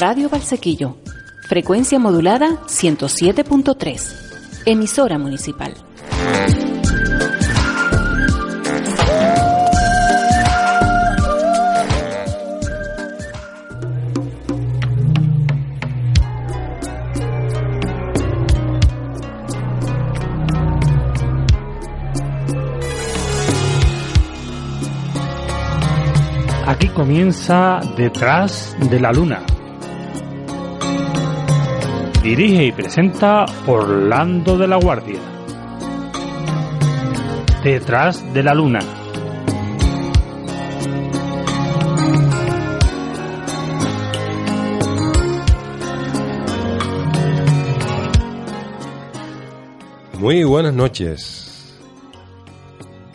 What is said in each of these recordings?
Radio Valsequillo, frecuencia modulada 107.3, emisora municipal. Aquí comienza Detrás de la Luna. Dirige y presenta Orlando de la Guardia. Detrás de la Luna. Muy buenas noches.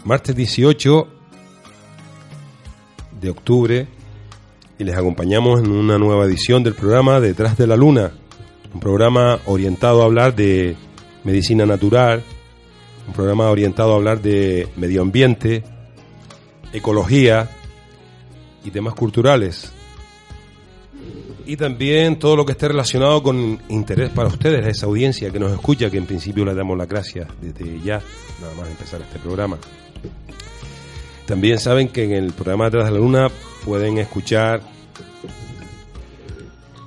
Martes 18 de octubre y les acompañamos en una nueva edición del programa Detrás de la Luna, un programa orientado a hablar de medicina natural, un programa orientado a hablar de medio ambiente, ecología y temas culturales. Y también todo lo que esté relacionado con interés para ustedes, esa audiencia que nos escucha, que en principio le damos las gracias desde ya, nada más empezar este programa. También saben que en el programa de la Luna pueden escuchar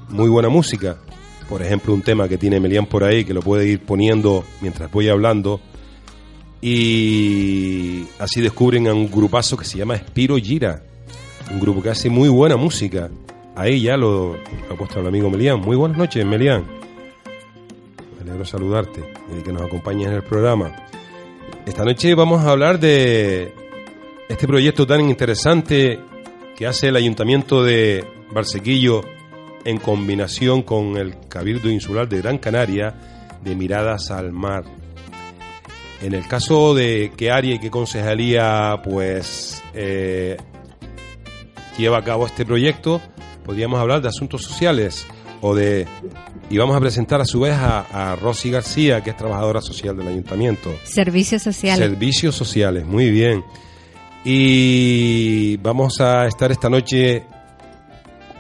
muy buena música. Por ejemplo, un tema que tiene Melian por ahí, que lo puede ir poniendo mientras voy hablando. Y así descubren a un grupazo que se llama Spiro Gira. Un grupo que hace muy buena música. Ahí ya lo, lo ha puesto el amigo Melian. Muy buenas noches, Melian. Me alegro saludarte y que nos acompañes en el programa. Esta noche vamos a hablar de este proyecto tan interesante que hace el Ayuntamiento de Barsequillo en combinación con el Cabildo Insular de Gran Canaria de Miradas al Mar. En el caso de qué área y qué concejalía pues eh, lleva a cabo este proyecto, podríamos hablar de asuntos sociales o de y vamos a presentar a su vez a, a Rosy García, que es trabajadora social del ayuntamiento. Servicios sociales. Servicios sociales, muy bien. Y vamos a estar esta noche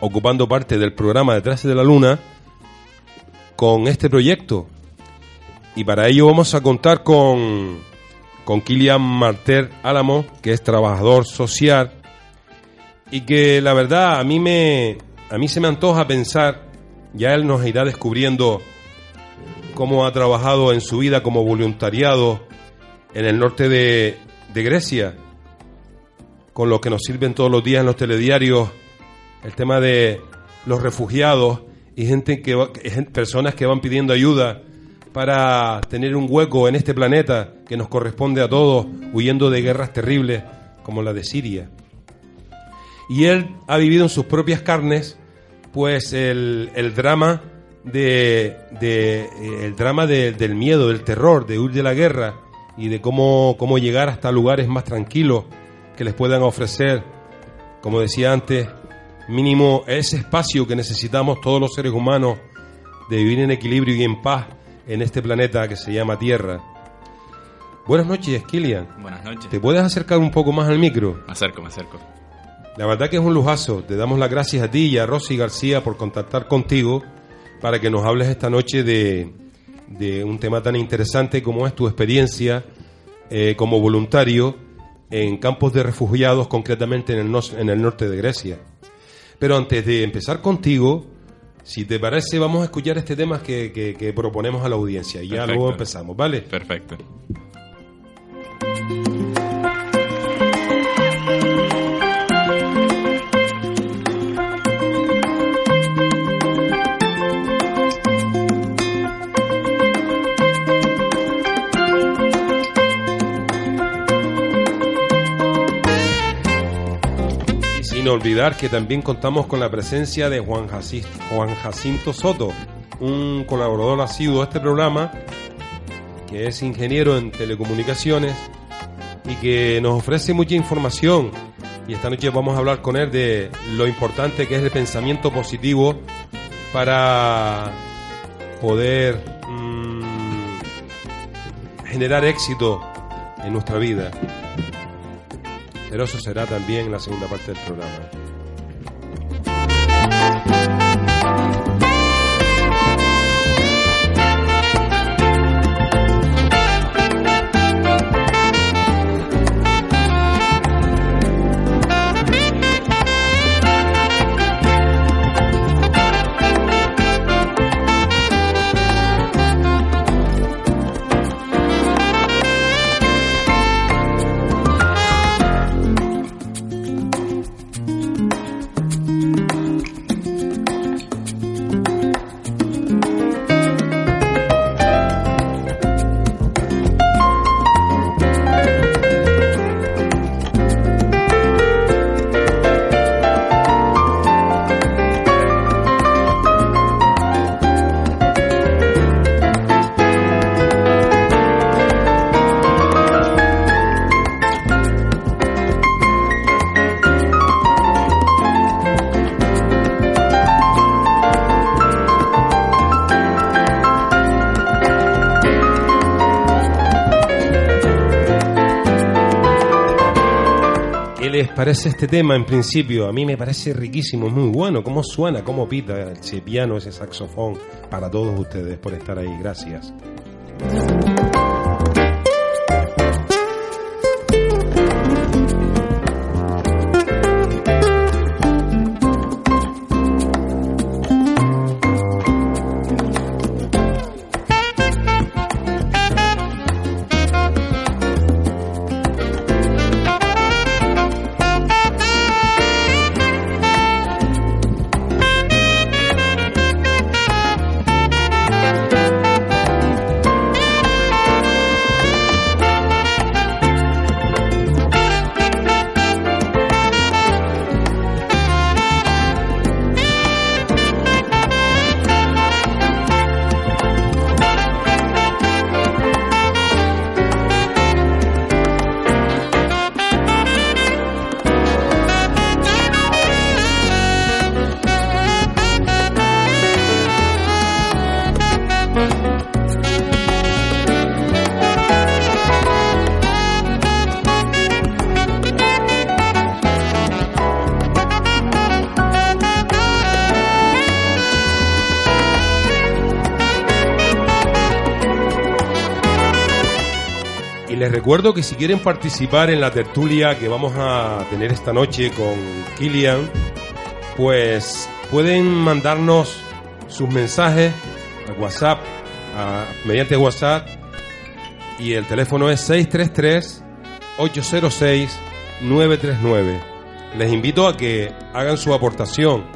ocupando parte del programa Detrás de la Luna con este proyecto. Y para ello vamos a contar con, con Kilian Marter Álamo, que es trabajador social y que la verdad a mí, me, a mí se me antoja pensar, ya él nos irá descubriendo cómo ha trabajado en su vida como voluntariado en el norte de, de Grecia con lo que nos sirven todos los días en los telediarios, el tema de los refugiados y gente que personas que van pidiendo ayuda para tener un hueco en este planeta que nos corresponde a todos, huyendo de guerras terribles como la de Siria. Y él ha vivido en sus propias carnes, pues el, drama de, eh, el drama de- del miedo, del terror, de huir de la guerra y de cómo, cómo llegar hasta lugares más tranquilos que les puedan ofrecer, como decía antes, mínimo ese espacio que necesitamos todos los seres humanos de vivir en equilibrio y en paz en este planeta que se llama Tierra. Buenas noches, Kilian. Buenas noches. ¿Te puedes acercar un poco más al micro? Me acerco, me acerco. La verdad que es un lujazo. Te damos las gracias a ti y a Rosy García por contactar contigo para que nos hables esta noche de, de un tema tan interesante como es tu experiencia eh, como voluntario en campos de refugiados, concretamente en el, en el norte de Grecia. Pero antes de empezar contigo, si te parece, vamos a escuchar este tema que, que- que proponemos a la audiencia. Y ya Perfecto. luego empezamos, ¿vale? Perfecto. Sin olvidar que también contamos con la presencia de Juan, Jaci- Juan Jacinto Soto, un colaborador asiduo de este programa, que es ingeniero en telecomunicaciones y que nos ofrece mucha información. Y esta noche vamos a hablar con él de lo importante que es el pensamiento positivo para poder mm, generar éxito en nuestra vida. Pero eso será también en la segunda parte del programa. Parece este tema en principio? A mí me parece riquísimo, muy bueno. ¿Cómo suena? ¿Cómo pita ese piano, ese saxofón? Para todos ustedes por estar ahí. Gracias. Recuerdo que si quieren participar en la tertulia que vamos a tener esta noche con Kilian, pues pueden mandarnos sus mensajes a WhatsApp, mediante WhatsApp, y el teléfono es 633-806-939. Les invito a que hagan su aportación.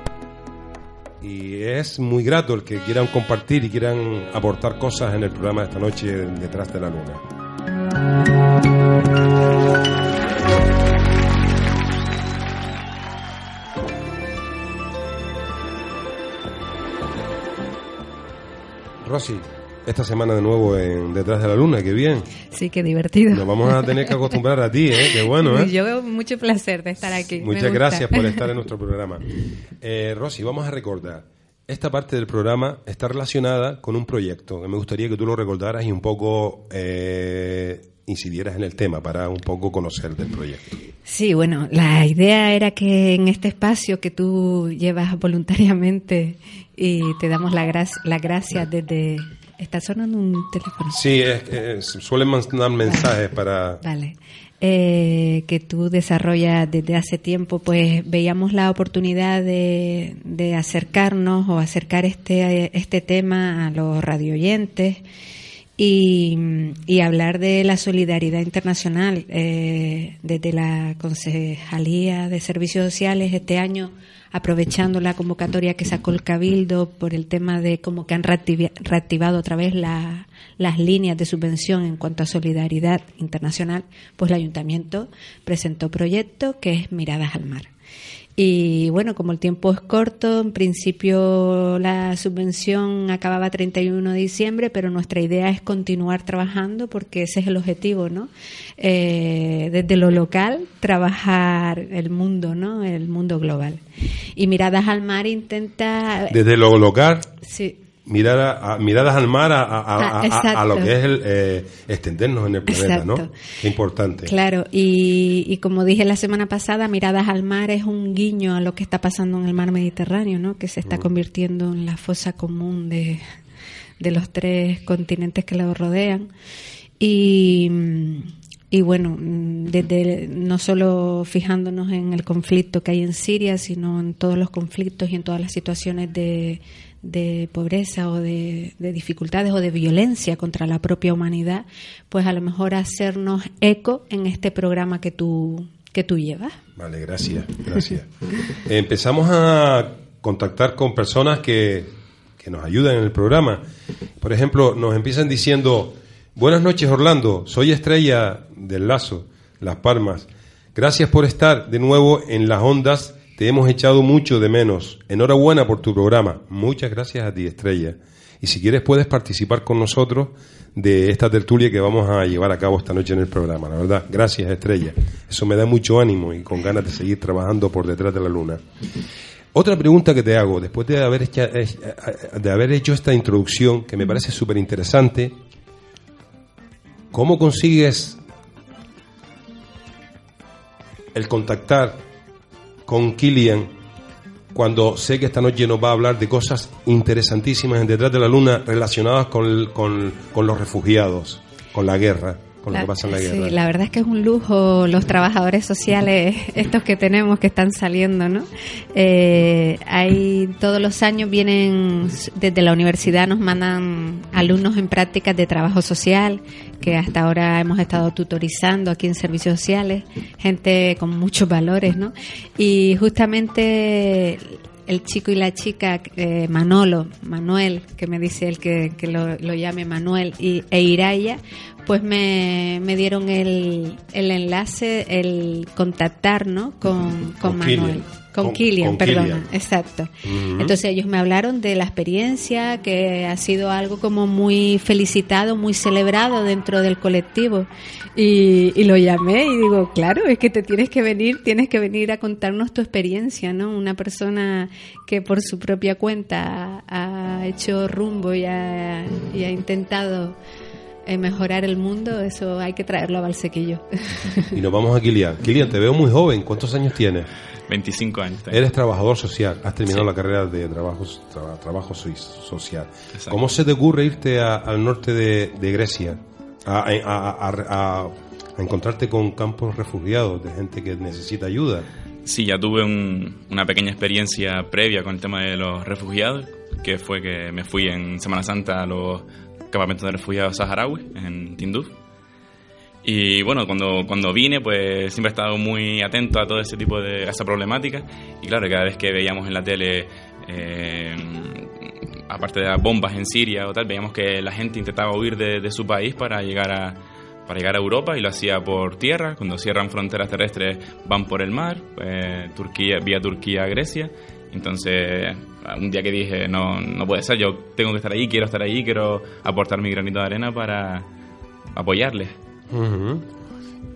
Y es muy grato el que quieran compartir y quieran aportar cosas en el programa de esta noche detrás de la luna. Rosy, esta semana de nuevo en Detrás de la Luna, qué bien. Sí, qué divertido. Nos vamos a tener que acostumbrar a ti, ¿eh? Qué bueno, ¿eh? Yo veo mucho placer de estar aquí. Muchas gracias por estar en nuestro programa. Eh, Rosy, vamos a recordar esta parte del programa está relacionada con un proyecto que me gustaría que tú lo recordaras y un poco eh, incidieras en el tema para un poco conocer del proyecto. Sí, bueno, la idea era que en este espacio que tú llevas voluntariamente y te damos la, la gracia desde... ¿Está sonando un teléfono? Sí, suelen mandar mensajes para... Vale. Eh, que tú desarrollas desde hace tiempo, pues veíamos la oportunidad de, de acercarnos o acercar este, este tema a los radioyentes y, y hablar de la solidaridad internacional. Eh, desde la Concejalía de Servicios Sociales este año aprovechando la convocatoria que sacó el Cabildo por el tema de cómo que han reactivado otra vez las líneas de subvención en cuanto a solidaridad internacional, pues el ayuntamiento presentó proyecto que es Miradas al Mar. Y bueno, como el tiempo es corto, en principio la subvención acababa 31 de diciembre, pero nuestra idea es continuar trabajando porque ese es el objetivo, ¿no? Eh, desde lo local, trabajar el mundo, ¿no? El mundo global. Y Miradas al Mar intenta... Desde lo local. Sí miradas al mar a, a, lo que es el, eh, extendernos en el planeta, ¿no? importante. Claro, y, y, como dije la semana pasada, miradas al mar es un guiño a lo que está pasando en el mar Mediterráneo, ¿no? Que se está convirtiendo en la fosa común de, de los tres continentes que lo rodean. Y, y bueno, desde no solo fijándonos en el conflicto que hay en Siria, sino en todos los conflictos y en todas las situaciones de de pobreza o de, dificultades o de violencia contra la propia humanidad, pues a lo mejor hacernos eco en este programa que tú, que tú llevas. Vale, gracias, gracias. Empezamos a contactar con personas que, que nos ayudan en el programa. Por ejemplo, nos empiezan diciendo, buenas noches Orlando, soy Estrella del Lazo, Las Palmas. Gracias por estar de nuevo en las ondas te hemos echado mucho de menos. Enhorabuena por tu programa. Muchas gracias a ti, Estrella. Y si quieres puedes participar con nosotros de esta tertulia que vamos a llevar a cabo esta noche en el programa. La verdad, gracias, Estrella. Eso me da mucho ánimo y con ganas de seguir trabajando por detrás de la luna. Otra pregunta que te hago, después de haber, hecho, de haber hecho esta introducción, que me parece súper interesante, ¿cómo consigues el contactar con Kilian cuando sé que esta noche nos va a hablar de cosas interesantísimas en Detrás de la Luna relacionadas con, con, con los refugiados, con la guerra con la, lo que pasa en la guerra. Sí, la verdad es que es un lujo los trabajadores sociales, estos que tenemos que están saliendo, ¿no? Eh, hay todos los años vienen desde la universidad nos mandan alumnos en prácticas de trabajo social que hasta ahora hemos estado tutorizando aquí en servicios sociales, gente con muchos valores, ¿no? Y justamente el chico y la chica, eh, Manolo, Manuel, que me dice él que, que lo, lo, llame Manuel, y, e Iraya, pues me, me dieron el, el, enlace, el contactar, ¿no? Con, con, con Manuel. Kilian. Con, con Kilian, perdona, exacto. Uh -huh. Entonces ellos me hablaron de la experiencia, que ha sido algo como muy felicitado, muy celebrado dentro del colectivo. Y, y, lo llamé y digo, claro, es que te tienes que venir, tienes que venir a contarnos tu experiencia, ¿no? Una persona que por su propia cuenta ha, ha hecho rumbo y ha, y ha intentado eh, mejorar el mundo, eso hay que traerlo a Valsequillo. Y nos vamos a Kilian. Kilian, te veo muy joven. ¿Cuántos años tienes? 25 años. Eres trabajador social. Has terminado sí. la carrera de trabajo, tra, trabajo social. Exacto. ¿Cómo se te ocurre irte a, al norte de, de Grecia a, a, a, encontrarte con campos refugiados de gente que necesita ayuda? Sí, ya tuve un, una pequeña experiencia previa con el tema de los refugiados, que fue que me fui en Semana Santa a los campamento de refugiados saharaui en Tinduf. Y bueno, cuando, cuando vine, pues siempre he estado muy atento a todo ese tipo de a esa problemática. Y claro, cada vez que veíamos en la tele, eh, aparte de las bombas en Siria o tal, veíamos que la gente intentaba huir de, de su país para llegar a, para llegar a Europa y lo hacía por tierra. Cuando cierran fronteras terrestres van por el mar, eh, Turquía, vía Turquía a Grecia. Entonces, un día que dije, no, no puede ser, yo tengo que estar ahí, quiero estar ahí, quiero aportar mi granito de arena para apoyarles. Uh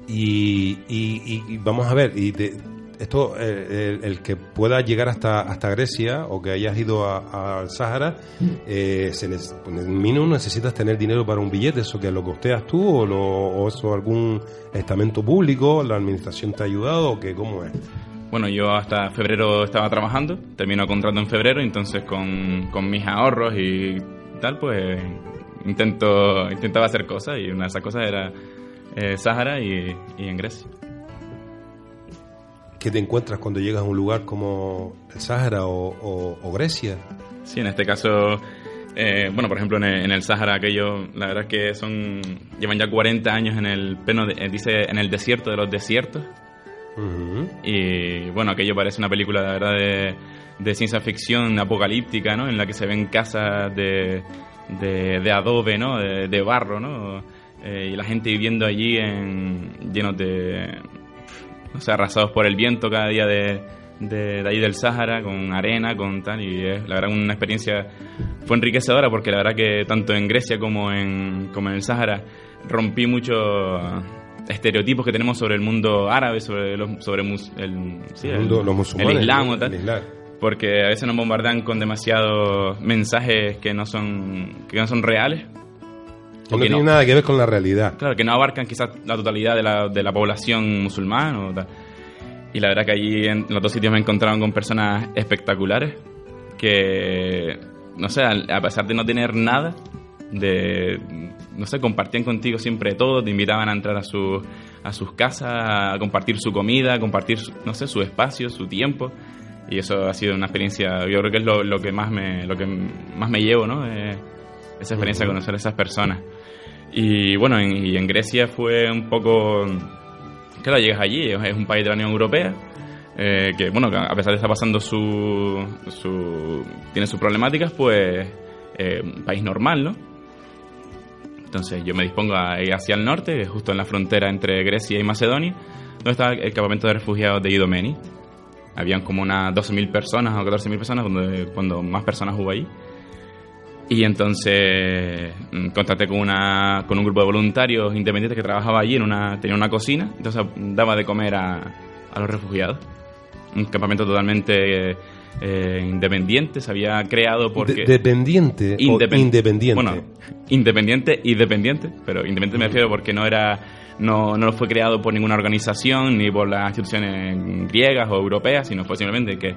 y, y, vamos a ver, y de, esto, eh, el, que pueda llegar hasta, hasta Grecia o que hayas ido al Sáhara, eh, se pues, mínimo necesitas tener dinero para un billete, eso que lo costeas tú o, lo, o algún estamento público, la administración te ha ayudado o que cómo es. Bueno, yo hasta febrero estaba trabajando, termino contrato en febrero, entonces con, con mis ahorros y tal, pues intento intentaba hacer cosas y una de esas cosas era eh, Sáhara y, y, en Grecia. ¿Qué te encuentras cuando llegas a un lugar como el Sáhara o, o, o Grecia? Sí, en este caso, eh, bueno, por ejemplo, en el, en el Sáhara, aquello, la verdad es que son, llevan ya 40 años en el, pleno de, dice, en el desierto de los desiertos. Uh -huh. Y bueno, aquello parece una película, la verdad, de, de ciencia ficción apocalíptica, ¿no? En la que se ven casas de, de, de adobe, ¿no? De, de barro, ¿no? Eh, y la gente viviendo allí en, llenos de, no sé, arrasados por el viento cada día de, de, de ahí del Sáhara, con arena, con tal, y es la verdad una experiencia, fue enriquecedora porque la verdad que tanto en Grecia como en, como en el Sáhara rompí muchos estereotipos que tenemos sobre el mundo árabe, sobre, los, sobre el, sí, el, mundo, los musulmanes, el islam o tal. El islam porque a veces nos bombardean con demasiados mensajes que no son que no son reales que no. tiene no, nada que ver con la realidad claro que no abarcan quizás la totalidad de la, de la población musulmana o tal. y la verdad que allí en los dos sitios me encontraron con personas espectaculares que no sé a pesar de no tener nada de no sé compartían contigo siempre todo te invitaban a entrar a su a sus casas a compartir su comida a compartir no sé su espacio su tiempo. Y eso ha sido una experiencia yo creo que es lo, lo que más me lo que más me llevo no eh, esa experiencia de conocer a esas personas y bueno en, y en Grecia fue un poco claro llegas allí es un país de la Unión Europea eh, que bueno a pesar de estar pasando su, su tiene sus problemáticas pues eh, un país normal no entonces yo me dispongo a ir hacia el norte justo en la frontera entre Grecia y Macedonia donde está el campamento de refugiados de Idomeni habían como unas 12.000 personas o 14.000 personas cuando, cuando más personas hubo ahí. Y entonces mm, contacté con, una, con un grupo de voluntarios independientes que trabajaba allí, en una, tenía una cocina, entonces daba de comer a, a los refugiados. Un campamento totalmente eh, independiente, se había creado porque... De dependiente Independ independiente. Bueno, independiente y dependiente, pero independiente me refiero porque no era no, no fue creado por ninguna organización ni por las instituciones griegas o europeas, sino fue simplemente que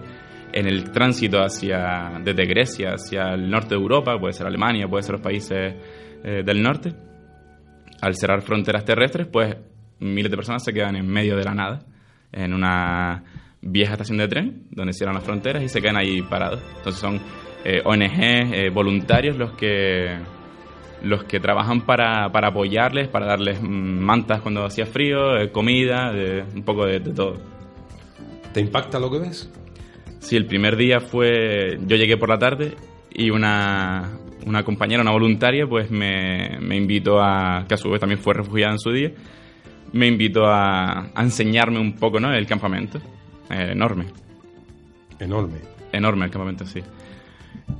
en el tránsito hacia desde Grecia hacia el norte de Europa, puede ser Alemania, puede ser los países eh, del norte, al cerrar fronteras terrestres, pues miles de personas se quedan en medio de la nada, en una vieja estación de tren donde cierran las fronteras y se quedan ahí parados. Entonces son eh, ONG, eh, voluntarios los que los que trabajan para, para apoyarles, para darles mantas cuando hacía frío, eh, comida, un poco de, todo. ¿Te impacta lo que ves? Sí, el primer día fue, yo llegué por la tarde y una, una compañera, una voluntaria, pues me, me, invitó a, que a su vez también fue refugiada en su día, me invitó a, a enseñarme un poco, ¿no? El campamento. Eh, enorme. Enorme. Enorme el campamento, sí.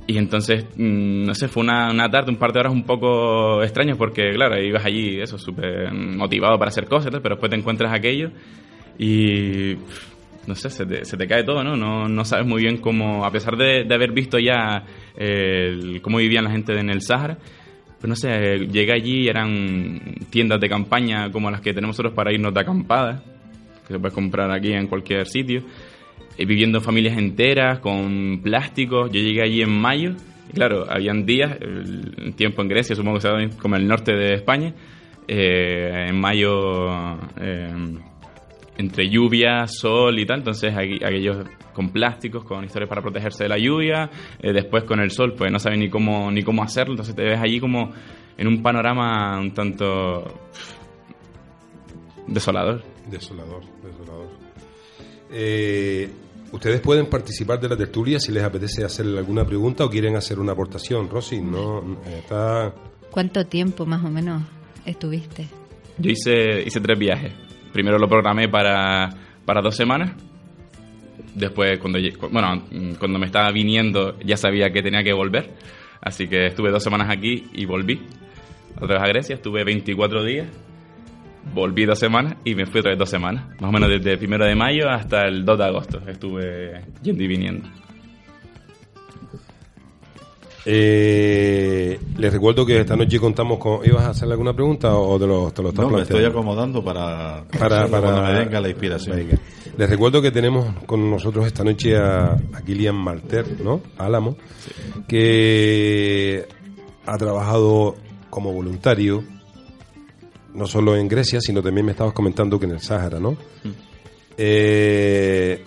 Y entonces, mm, no sé, fue una, una, tarde, un par de horas un poco extrañas porque, claro, ibas allí, eso, súper motivado para hacer cosas, pero después te encuentras aquello y, no sé, se te, se te cae todo, ¿no? ¿no? No sabes muy bien cómo, a pesar de, de haber visto ya cómo vivían la gente en el Sahara, pues no sé, llegué allí y eran tiendas de campaña como las que tenemos nosotros para irnos de acampada, que se puede comprar aquí en cualquier sitio. Eh, viviendo familias enteras con plásticos. Yo llegué allí en mayo y claro, habían días, el tiempo en Grecia, supongo que sea como el norte de España, eh, en mayo eh, entre lluvia, sol y tal, entonces aquellos con plásticos, con historias para protegerse de la lluvia, después con el sol, pues no saben ni cómo, ni cómo hacerlo, entonces te ves allí como en un panorama un tanto desolador. Desolador, desolador. Eh, Ustedes pueden participar de la tertulia si les apetece hacerle alguna pregunta o quieren hacer una aportación. Rosy, no está. ¿Cuánto tiempo más o menos estuviste? Yo hice, hice tres viajes. Primero lo programé para, para dos semanas. Después, cuando, bueno, cuando me estaba viniendo, ya sabía que tenía que volver. Así que estuve dos semanas aquí y volví. Otra vez a Grecia, estuve 24 días volví dos semanas y me fui otra vez dos semanas. Más o menos desde el primero de mayo hasta el 2 de agosto estuve yendo y viniendo. Eh, les recuerdo que esta noche contamos con. ¿Ibas a hacerle alguna pregunta o te lo, te lo estás No, me estoy acomodando para, para, para me venga la inspiración. Les recuerdo que tenemos con nosotros esta noche a, a Kilian Malter, ¿no? Álamo, que ha trabajado como voluntario no solo en Grecia, sino también me estabas comentando que en el Sáhara, ¿no? Mm. Eh,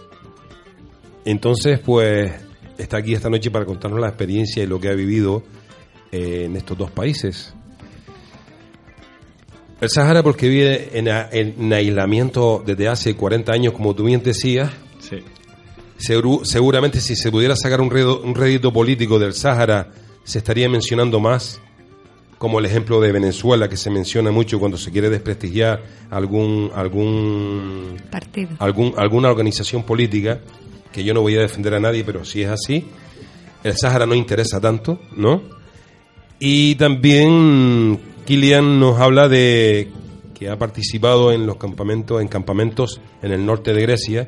entonces, pues, está aquí esta noche para contarnos la experiencia y lo que ha vivido eh, en estos dos países. El Sáhara, porque vive en, aislamiento desde hace 40 años, como tú bien decías. Sí. seguramente si se pudiera sacar un, un rédito político del Sáhara, se estaría mencionando más como el ejemplo de Venezuela que se menciona mucho cuando se quiere desprestigiar algún algún partido, algún alguna organización política que yo no voy a defender a nadie, pero si es así, el Sáhara no interesa tanto, ¿no? Y también Kilian nos habla de que ha participado en los campamentos en campamentos en el norte de Grecia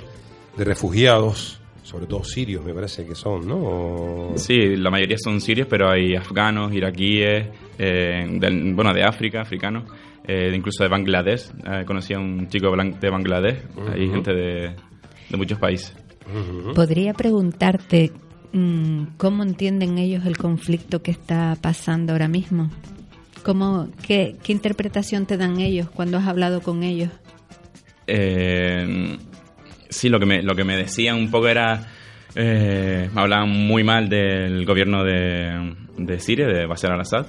de refugiados sobre todo sirios, me parece que son, ¿no? Sí, la mayoría son sirios, pero hay afganos, iraquíes, eh, bueno, de África, africanos, eh, incluso de Bangladesh. Eh, conocí a un chico de Bangladesh, hay gente de, muchos países. Podría preguntarte mm, cómo entienden ellos el conflicto que está pasando ahora mismo. ¿Cómo, qué, qué interpretación te dan ellos cuando has hablado con ellos? Eh, sí, lo que me, lo que me decían un poco era... Eh, hablaban muy mal del gobierno de, de Siria, de Bashar al-Assad.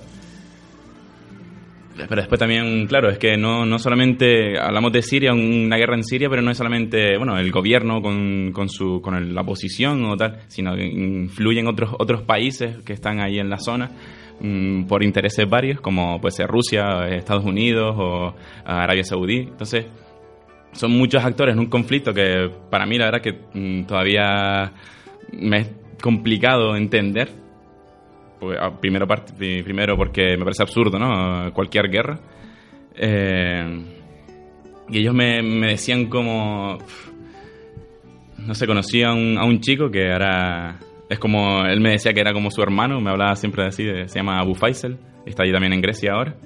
Pero después también, claro, es que no, no solamente hablamos de Siria, una guerra en Siria, pero no es solamente bueno el gobierno con, con, su, con la oposición o tal, sino que influyen otros, otros países que están ahí en la zona mm, por intereses varios, como puede ser Rusia, Estados Unidos o Arabia Saudí. Entonces, son muchos actores en un conflicto que para mí la verdad que mm, todavía me es complicado entender. Ah, primero, primero porque me parece absurdo, ¿no? Cualquier guerra. Eh, y ellos me, decían como... No sé, conocí a un, a un chico que era... Es como... Él me decía que era como su hermano, me hablaba siempre así, se llama Abu Faisal, está allí también en Grecia ahora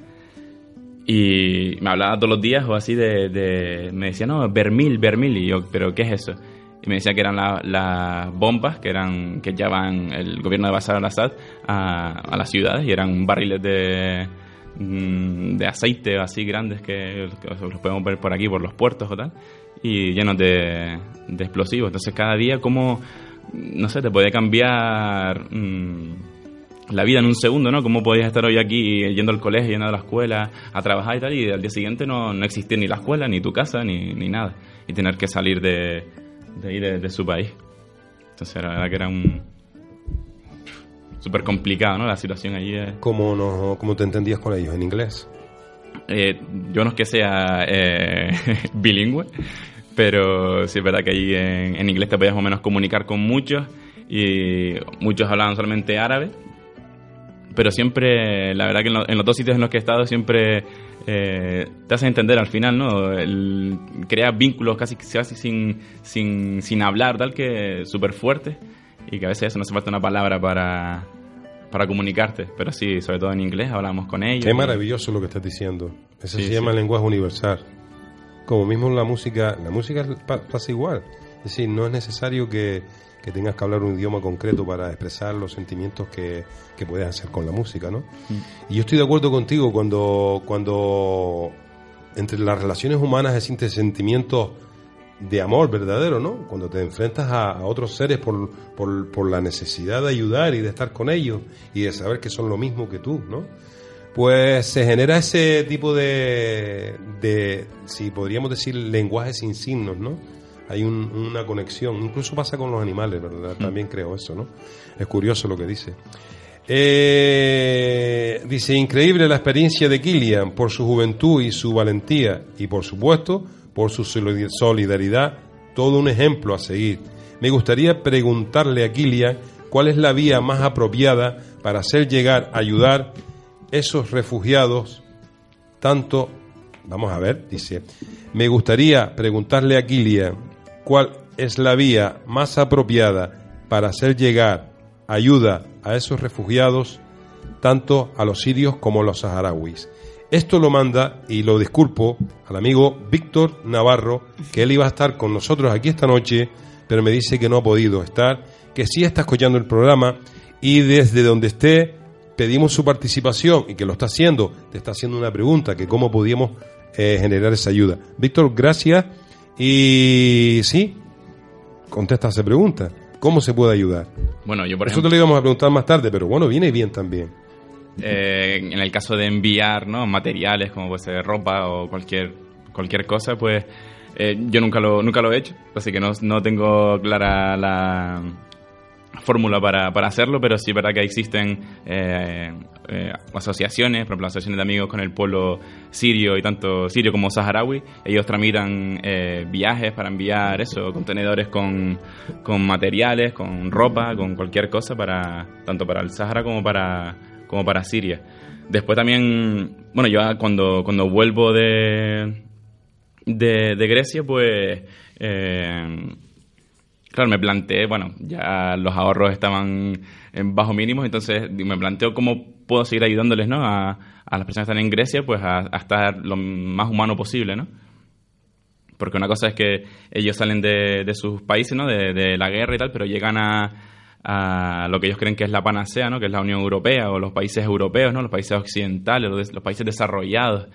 Y me hablaba todos los días o así de, de me decía, no, Bermil, Bermil, y yo, pero ¿qué es eso? Y me decía que eran la- las bombas que eran que llevaban el gobierno de Bashar al-Assad a, a las ciudades y eran barriles de, mm, de aceite así grandes que, que los podemos ver por aquí, por los puertos o tal, y llenos de, de explosivos. Entonces cada día como, no sé, te puede cambiar... mm, la vida en un segundo, ¿no? ¿Cómo podías estar hoy aquí yendo al colegio, yendo a la escuela, a trabajar y tal, y al día siguiente no, no existir ni la escuela, ni tu casa, ni, ni nada, y tener que salir de, de ahí, de, de su país. Entonces, la verdad que era un... súper complicado, ¿no? La situación allí es... ¿Cómo, no, ¿Cómo te entendías con ellos? ¿En inglés? Eh, yo no es que sea eh, bilingüe, pero sí es verdad que ahí en, en inglés te podías más o menos comunicar con muchos y muchos hablaban solamente árabe, pero siempre, la verdad que en, lo- en los dos sitios en los que he estado siempre eh, te hace entender al final, ¿no? El, crea vínculos casi, casi sin, sin, sin hablar, tal que súper fuertes y que a veces eso no hace falta una palabra para, para comunicarte, pero sí, sobre todo en inglés hablamos con ellos. Qué maravilloso lo que estás diciendo. Eso Sí, se sí. llama lenguaje universal. Como mismo la música, la música pa- pasa igual. Es decir, no es necesario que, que tengas que hablar un idioma concreto para expresar los sentimientos que, que puedes hacer con la música, ¿no? Y yo estoy de acuerdo contigo cuando, cuando entre las relaciones humanas existen sentimientos de amor verdadero, ¿no? Cuando te enfrentas a, a otros seres por, por, por la necesidad de ayudar y de estar con ellos y de saber que son lo mismo que tú, ¿no? Pues se genera ese tipo de, de si podríamos decir, lenguaje sin signos, ¿no? Hay un- una conexión, incluso pasa con los animales, ¿verdad? También creo eso, ¿no? Es curioso lo que dice. Eh, dice, increíble la experiencia de Kilian por su juventud y su valentía y por supuesto por su solid- solidaridad, todo un ejemplo a seguir. Me gustaría preguntarle a Kilian cuál es la vía más apropiada para hacer llegar, ayudar esos refugiados, tanto, vamos a ver, dice, me gustaría preguntarle a Kilian cuál es la vía más apropiada para hacer llegar ayuda a esos refugiados, tanto a los sirios como a los saharauis. Esto lo manda, y lo disculpo, al amigo Víctor Navarro, que él iba a estar con nosotros aquí esta noche, pero me dice que no ha podido estar, que sí está escuchando el programa y desde donde esté pedimos su participación y que lo está haciendo, te está haciendo una pregunta, que cómo podíamos eh, generar esa ayuda. Víctor, gracias y sí, contesta esa pregunta. ¿Cómo se puede ayudar? Bueno, yo por Eso ejemplo... te lo íbamos a preguntar más tarde, pero bueno, viene bien también. Eh, en el caso de enviar ¿no? materiales como puede ser ropa o cualquier cualquier cosa pues eh, yo nunca lo nunca lo he hecho así que no, no tengo clara la fórmula para, para hacerlo pero sí es verdad que existen eh, eh, asociaciones por ejemplo asociaciones de amigos con el pueblo sirio y tanto sirio como saharaui ellos tramitan eh, viajes para enviar eso contenedores con, con materiales con ropa con cualquier cosa para tanto para el Sahara como para como para Siria. Después también, bueno, yo cuando, cuando vuelvo de, de, de Grecia, pues, claro, me planteé, bueno, ya los ahorros estaban en bajo mínimos, entonces me planteo cómo puedo seguir ayudándoles, ¿no? A, a las personas que están en Grecia, pues a, a estar lo más humano posible, ¿no? Porque una cosa es que ellos salen de, de sus países, ¿no? De, de la guerra y tal, pero llegan a, a lo que ellos creen que es la panacea, ¿no? Que es la Unión Europea o los países europeos, ¿no? Los países occidentales, los, los países desarrollados.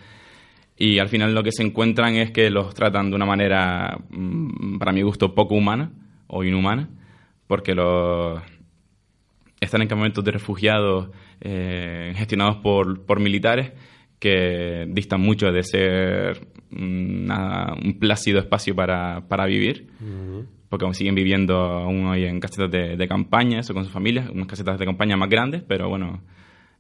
Y al final lo que se encuentran es que los tratan de una manera, mm, para mi gusto, poco humana o inhumana, porque los están en campamentos de refugiados eh, gestionados por, por militares que distan mucho de ser una- un plácido espacio para, para vivir, porque aún siguen viviendo aún hoy en casetas de, de campaña, eso con sus familias, unas casetas de campaña más grandes, pero bueno,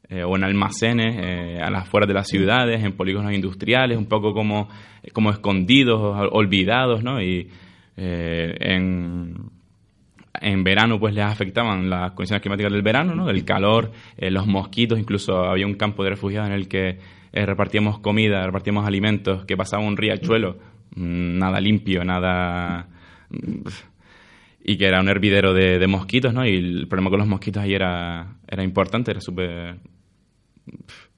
eh, o en almacenes eh, a las afueras de las ciudades, en polígonos industriales, un poco como, como escondidos, olvidados, ¿no? Y eh, en, en verano pues les afectaban las condiciones climáticas del verano, ¿no? El calor, eh, los mosquitos, incluso había un campo de refugiados en el que eh, repartíamos comida, repartíamos alimentos, que pasaba un riachuelo, mm, nada limpio, nada... mm, y que era un hervidero de, de mosquitos, ¿no? Y el problema con los mosquitos ahí era, era importante, era súper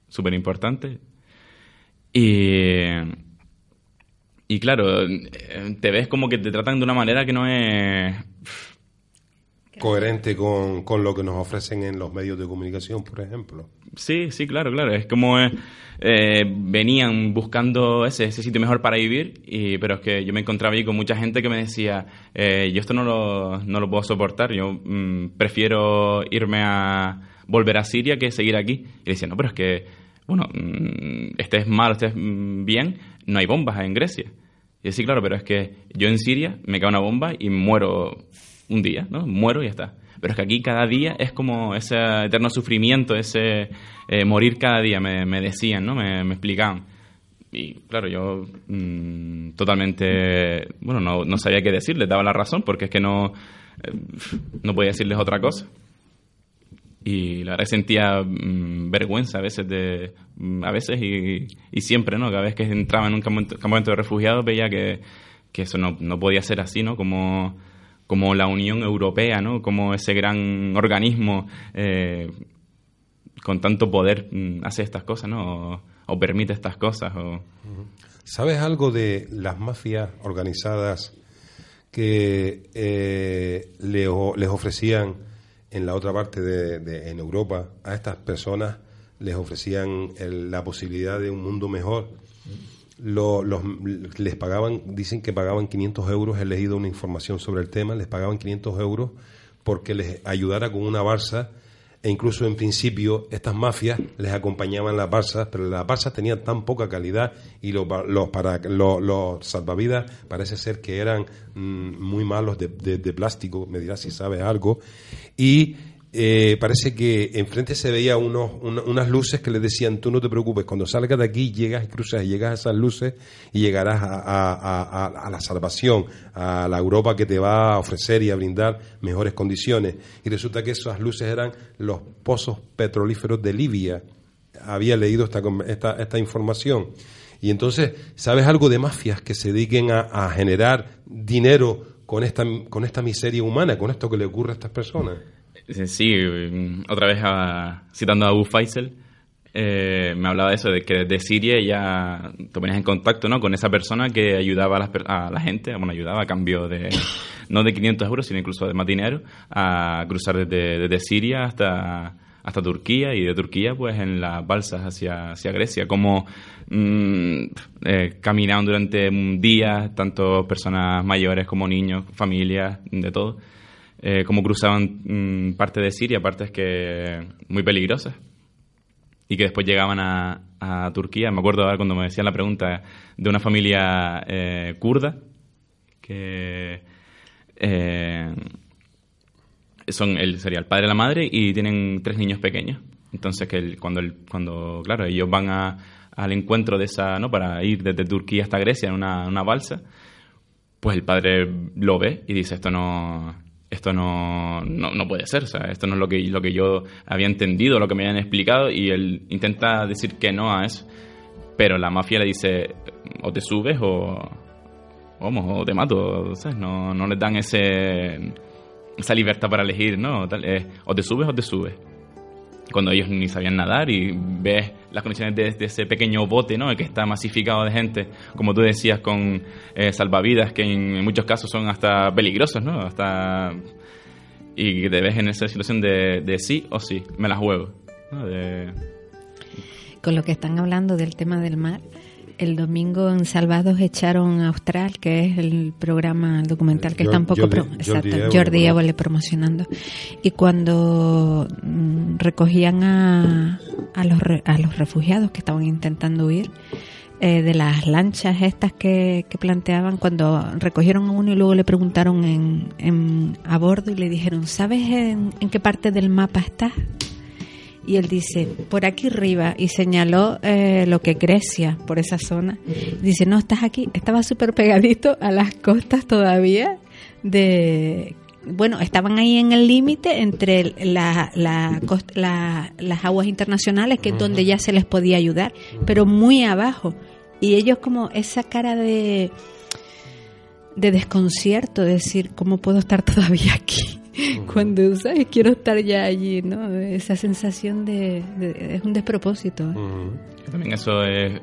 súper importante. Y, y claro, te ves como que te tratan de una manera que no es... Coherente con, con lo que nos ofrecen en los medios de comunicación, por ejemplo. Sí, sí, claro, claro. Es como eh, eh, venían buscando ese, ese sitio mejor para vivir, y, pero es que yo me encontraba ahí con mucha gente que me decía, eh, yo esto no lo, no lo puedo soportar, yo mm, prefiero irme a volver a Siria que seguir aquí. Y decía, no, pero es que, bueno, mm, estés mal, estés mm, bien, no hay bombas en Grecia. Y decía, claro, pero es que yo en Siria me cae una bomba y muero un día, ¿no? Muero y ya está. Pero es que aquí cada día es como ese eterno sufrimiento, ese eh, morir cada día, me, me decían, ¿no? Me, me explicaban. Y claro, yo mm, totalmente, bueno, no, no sabía qué decirles, daba la razón, porque es que no, eh, no podía decirles otra cosa. Y la verdad sentía mm, vergüenza a veces, de, mm, a veces y, y siempre, ¿no? Cada vez que entraba en un campamento, de refugiados veía que, que eso no, no podía ser así, ¿no? Como como la Unión Europea, ¿no? Como ese gran organismo eh, con tanto poder mm, hace estas cosas, ¿no? O, permite estas cosas. O... ¿Sabes algo de las mafias organizadas que eh, le les ofrecían en la otra parte de, en Europa a estas personas les ofrecían el- la posibilidad de un mundo mejor? Lo- los, les pagaban, dicen que pagaban 500 euros, he leído una información sobre el tema, les pagaban 500 euros porque les ayudara con una balsa e incluso en principio estas mafias les acompañaban las balsas, pero las balsas tenían tan poca calidad y los, los, para, los, los salvavidas parece ser que eran mm, muy malos de, de- de plástico, me dirás si sabes algo, y eh, parece que enfrente se veía unos, una- unas luces que le decían, tú no te preocupes, cuando salgas de aquí llegas y cruzas y llegas a esas luces y llegarás a, a- a- a- la salvación, a la Europa que te va a ofrecer y a brindar mejores condiciones. Y resulta que esas luces eran los pozos petrolíferos de Libia. Había leído esta, esta, esta información. Y entonces, ¿sabes algo de mafias que se dediquen a generar dinero con esta, con esta miseria humana, con esto que le ocurre a estas personas? Sí, mm, otra vez citando a Abu Faisal, eh, me hablaba de eso, de que desde Siria ya te ponías en contacto ¿no? con esa persona que ayudaba a, las a la gente, bueno, ayudaba a cambio de, no de 500 euros, sino incluso de más dinero, a cruzar desde, Siria hasta, hasta Turquía y de Turquía pues en las balsas hacia, hacia Grecia, como mm, eh, caminaban durante un día, tanto personas mayores como niños, familias, de todo eh, cómo cruzaban mm, parte de Siria, partes que muy peligrosas, y que después llegaban a, Turquía. Me acuerdo ahora cuando me decían la pregunta de una familia eh, kurda que eh, son él sería el padre y la madre y tienen tres niños pequeños. Entonces que el- cuando el- cuando claro ellos van a- al encuentro de esa no para ir desde Turquía hasta Grecia en una, una balsa, pues el padre lo ve y dice esto no esto no, no, no puede ser, o sea, esto no es lo que, lo que yo había entendido, lo que me habían explicado, y él intenta decir que no a eso, pero la mafia le dice o te subes o, vamos, o te mato, ¿sabes? No, no les dan ese, esa libertad para elegir, ¿no? Tal, o te subes o te subes. Cuando ellos ni sabían nadar y ves las condiciones de, ese pequeño bote, ¿no? Que está masificado de gente, como tú decías, con eh, salvavidas que en, muchos casos son hasta peligrosos, ¿no? Hasta... Y te ves en esa situación de, de sí o sí, me la juego. De- Con lo que están hablando del tema del mar, el domingo en Salvados echaron a Austral, que es el programa el documental que Jor- está un poco Jordi- pro- exacto, Jordi promocionando. Y cuando mm, recogían a, a, los, a los refugiados que estaban intentando huir, eh, de las lanchas estas que, que planteaban, cuando recogieron a uno y luego le preguntaron en, en- a bordo y le dijeron, ¿sabes en, en qué parte del mapa estás? Y él dice, por aquí arriba, y señaló eh, lo que es Grecia, por esa zona. Dice, no, estás aquí, estaba súper pegadito a las costas todavía de... Bueno, estaban ahí en el límite entre la, las aguas internacionales, que es donde ya se les podía ayudar, pero muy abajo. Y ellos como esa cara de, de desconcierto, de decir, ¿cómo puedo estar todavía aquí? Cuando, ¿sabes? Quiero estar ya allí, ¿no? Esa sensación de... de- es un despropósito. ¿eh? Ujú. que también eso es,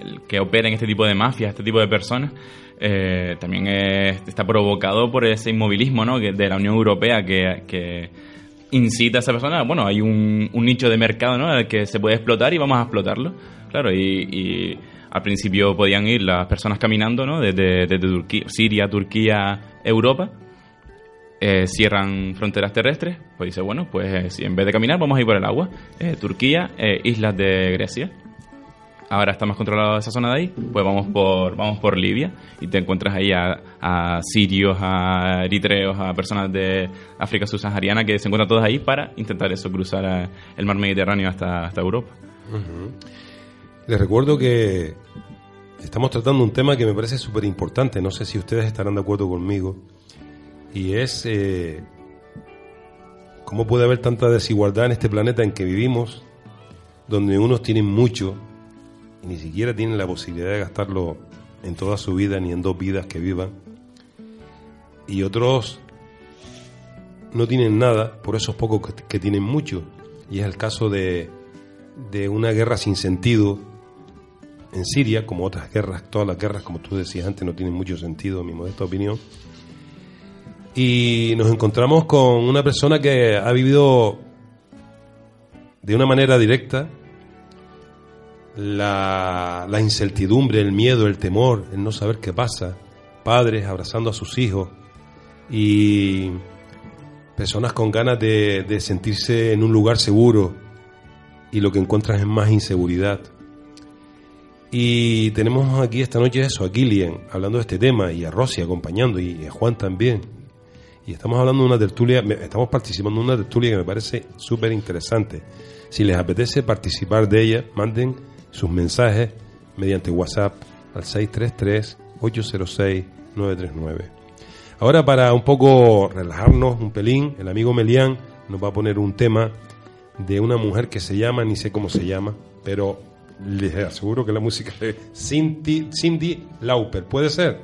el que opera en este tipo de mafias, este tipo de personas, eh, también es- está provocado por ese inmovilismo ¿no? que- de la Unión Europea que, que incita a esa persona. Bueno, hay un, un nicho de mercado ¿no? al que se puede explotar y vamos a explotarlo. Claro, y, y al principio podían ir las personas caminando ¿no? desde, desde Turquía, Siria, Turquía, Europa. Eh, cierran fronteras terrestres, pues dice, bueno, pues eh, si en vez de caminar vamos a ir por el agua. Eh, Turquía, islas de Grecia ahora está más controlada esa zona de ahí, pues vamos por vamos por Libia y te encuentras ahí a, a sirios, a eritreos, a personas de África subsahariana que se encuentran todas ahí para intentar eso, cruzar el mar Mediterráneo hasta, hasta Europa. Les recuerdo que estamos tratando un tema que me parece súper importante, no sé si ustedes estarán de acuerdo conmigo, y es eh, cómo puede haber tanta desigualdad en este planeta en que vivimos, donde unos tienen mucho y ni siquiera tienen la posibilidad de gastarlo en toda su vida ni en dos vidas que vivan, y otros no tienen nada por esos pocos que, tienen mucho, y es el caso de, de una guerra sin sentido en Siria, como otras guerras, todas las guerras, como tú decías antes, no tienen mucho sentido, en mi modesta opinión. Y nos encontramos con una persona que ha vivido de una manera directa la, la incertidumbre, el miedo, el temor, el no saber qué pasa, padres abrazando a sus hijos y personas con ganas de, sentirse en un lugar seguro y lo que encuentras es más inseguridad. Y tenemos aquí esta noche eso, a Gillian hablando de este tema y a Rosy acompañando y a Juan también. Y estamos hablando de una tertulia, estamos participando en una tertulia que me parece súper interesante. Si les apetece participar de ella, manden sus mensajes mediante WhatsApp al 633-806-939. Ahora para un poco relajarnos un pelín, el amigo Melián nos va a poner un tema de una mujer que se llama, ni sé cómo se llama, pero les aseguro que la música es Cindy, Cindy Lauper. ¿Puede ser?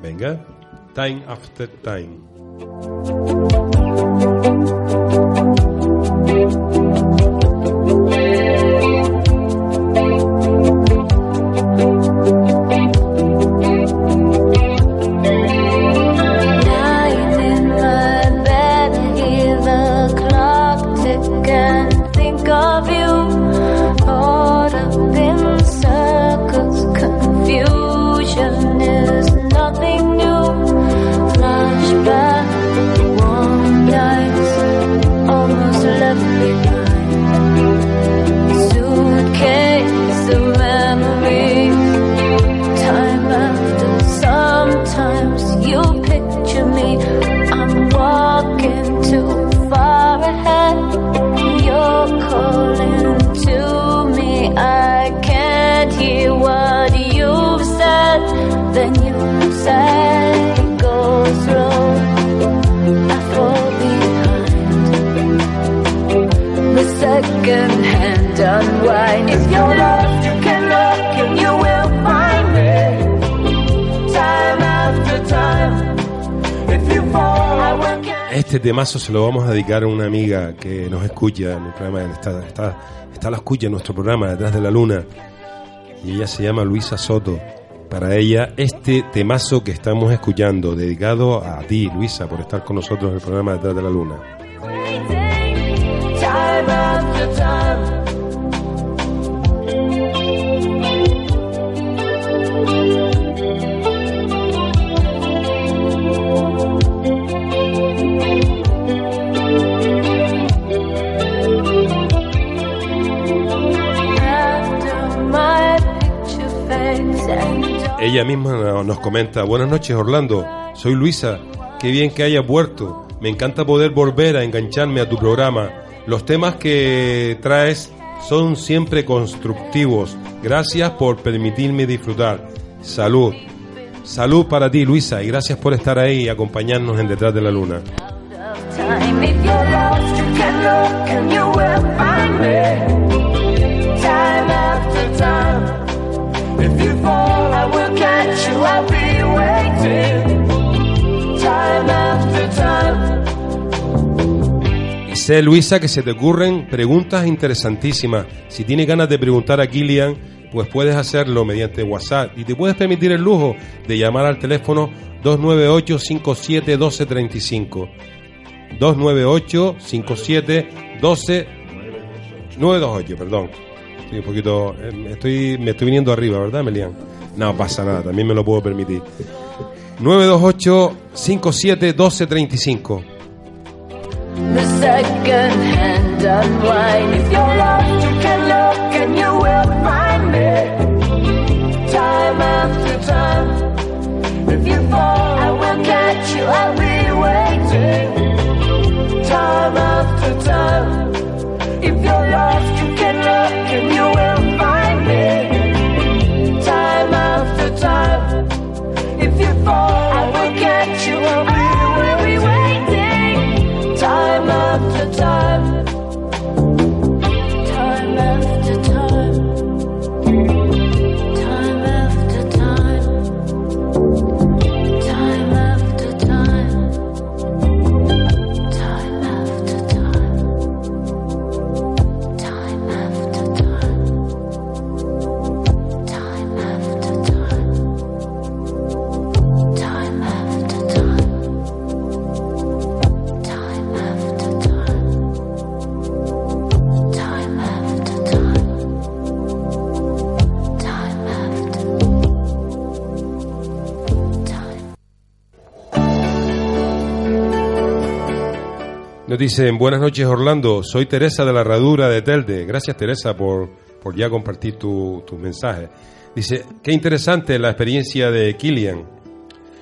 Venga, Time After Time. Thank you. Temazo se lo vamos a dedicar a una amiga que nos escucha en el programa, está, está, está la escucha en nuestro programa Detrás de la Luna y ella se llama Luisa Soto. Para ella, este temazo que estamos escuchando, dedicado a ti, Luisa, por estar con nosotros en el programa Detrás de la Luna. Misma no- nos comenta, buenas noches Orlando, soy Luisa, qué bien que hayas vuelto, me encanta poder volver a engancharme a tu programa, los temas que traes son siempre constructivos, gracias por permitirme disfrutar, salud, salud para ti Luisa y gracias por estar ahí y acompañarnos en Detrás de la Luna. If you fall, I will catch you. I'll be waiting. Time after time. Y sé Luisa que se te ocurren preguntas interesantísimas, si tienes ganas de preguntar a Kilian, pues puedes hacerlo mediante WhatsApp y te puedes permitir el lujo de llamar al teléfono 298 57 12 35 298 57 12 928, perdón. Estoy un poquito eh, estoy me estoy viniendo arriba, ¿verdad, Melian? No pasa nada, también me lo puedo permitir. 928 57 12 35 The second hand unwind. If you're lost, you can look and you will find me. Time after time. If you fall, I will catch you. I'll be Nos dicen, buenas noches Orlando, soy Teresa de la Herradura de Telde. Gracias Teresa por, por ya compartir tu, tu mensaje. Dice, qué interesante la experiencia de Kilian.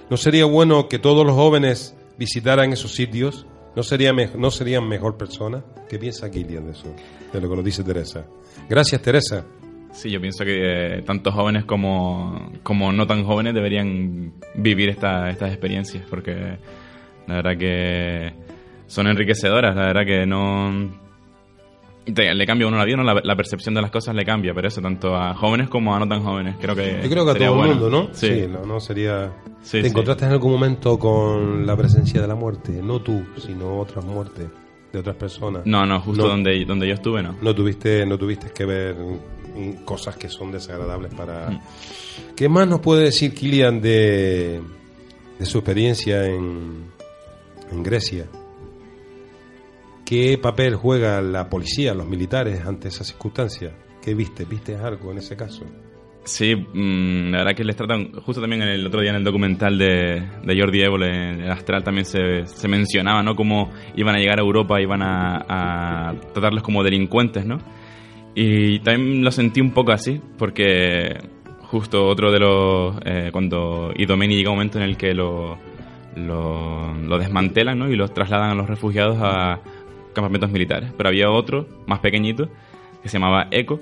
¿No sería bueno que todos los jóvenes visitaran esos sitios? ¿No, sería me- no serían mejor personas? ¿Qué piensa Kilian de eso? De lo que nos dice Teresa. Gracias Teresa. Sí, yo pienso que eh, tanto jóvenes como, como no tan jóvenes deberían vivir esta, estas experiencias, porque la verdad que son enriquecedoras, la verdad que no... te- le cambia a uno la vida, ¿no? la, la percepción de las cosas le cambia, pero eso tanto a jóvenes como a no tan jóvenes. Creo que Yo creo que a todo bueno. el mundo, ¿no? Sí. no, no sería... Sí, ¿Te sí. encontraste en algún momento con la presencia de la muerte? No tú, sino otras muertes de otras personas. No, no, justo No. Donde, donde yo estuve, no. No tuviste, no tuviste que ver cosas que son desagradables para... Mm. ¿Qué más nos puede decir Kilian de, de su experiencia en, en Grecia? ¿Qué papel juega la policía, los militares ante esas circunstancias? ¿Qué viste? ¿Viste algo en ese caso? Sí, mm, la verdad que les tratan, justo también el otro día en el documental de, de Jordi Évole, en el Astral también se, se mencionaba, ¿no? Cómo iban a llegar a Europa, iban a, a tratarlos como delincuentes, ¿no? Y también lo sentí un poco así, porque justo otro de los, eh, cuando Idomeni llega un momento en el que lo, lo, lo desmantelan, ¿no? Y los trasladan a los refugiados a campamentos militares. Pero había otro, más pequeñito, que se llamaba Eco,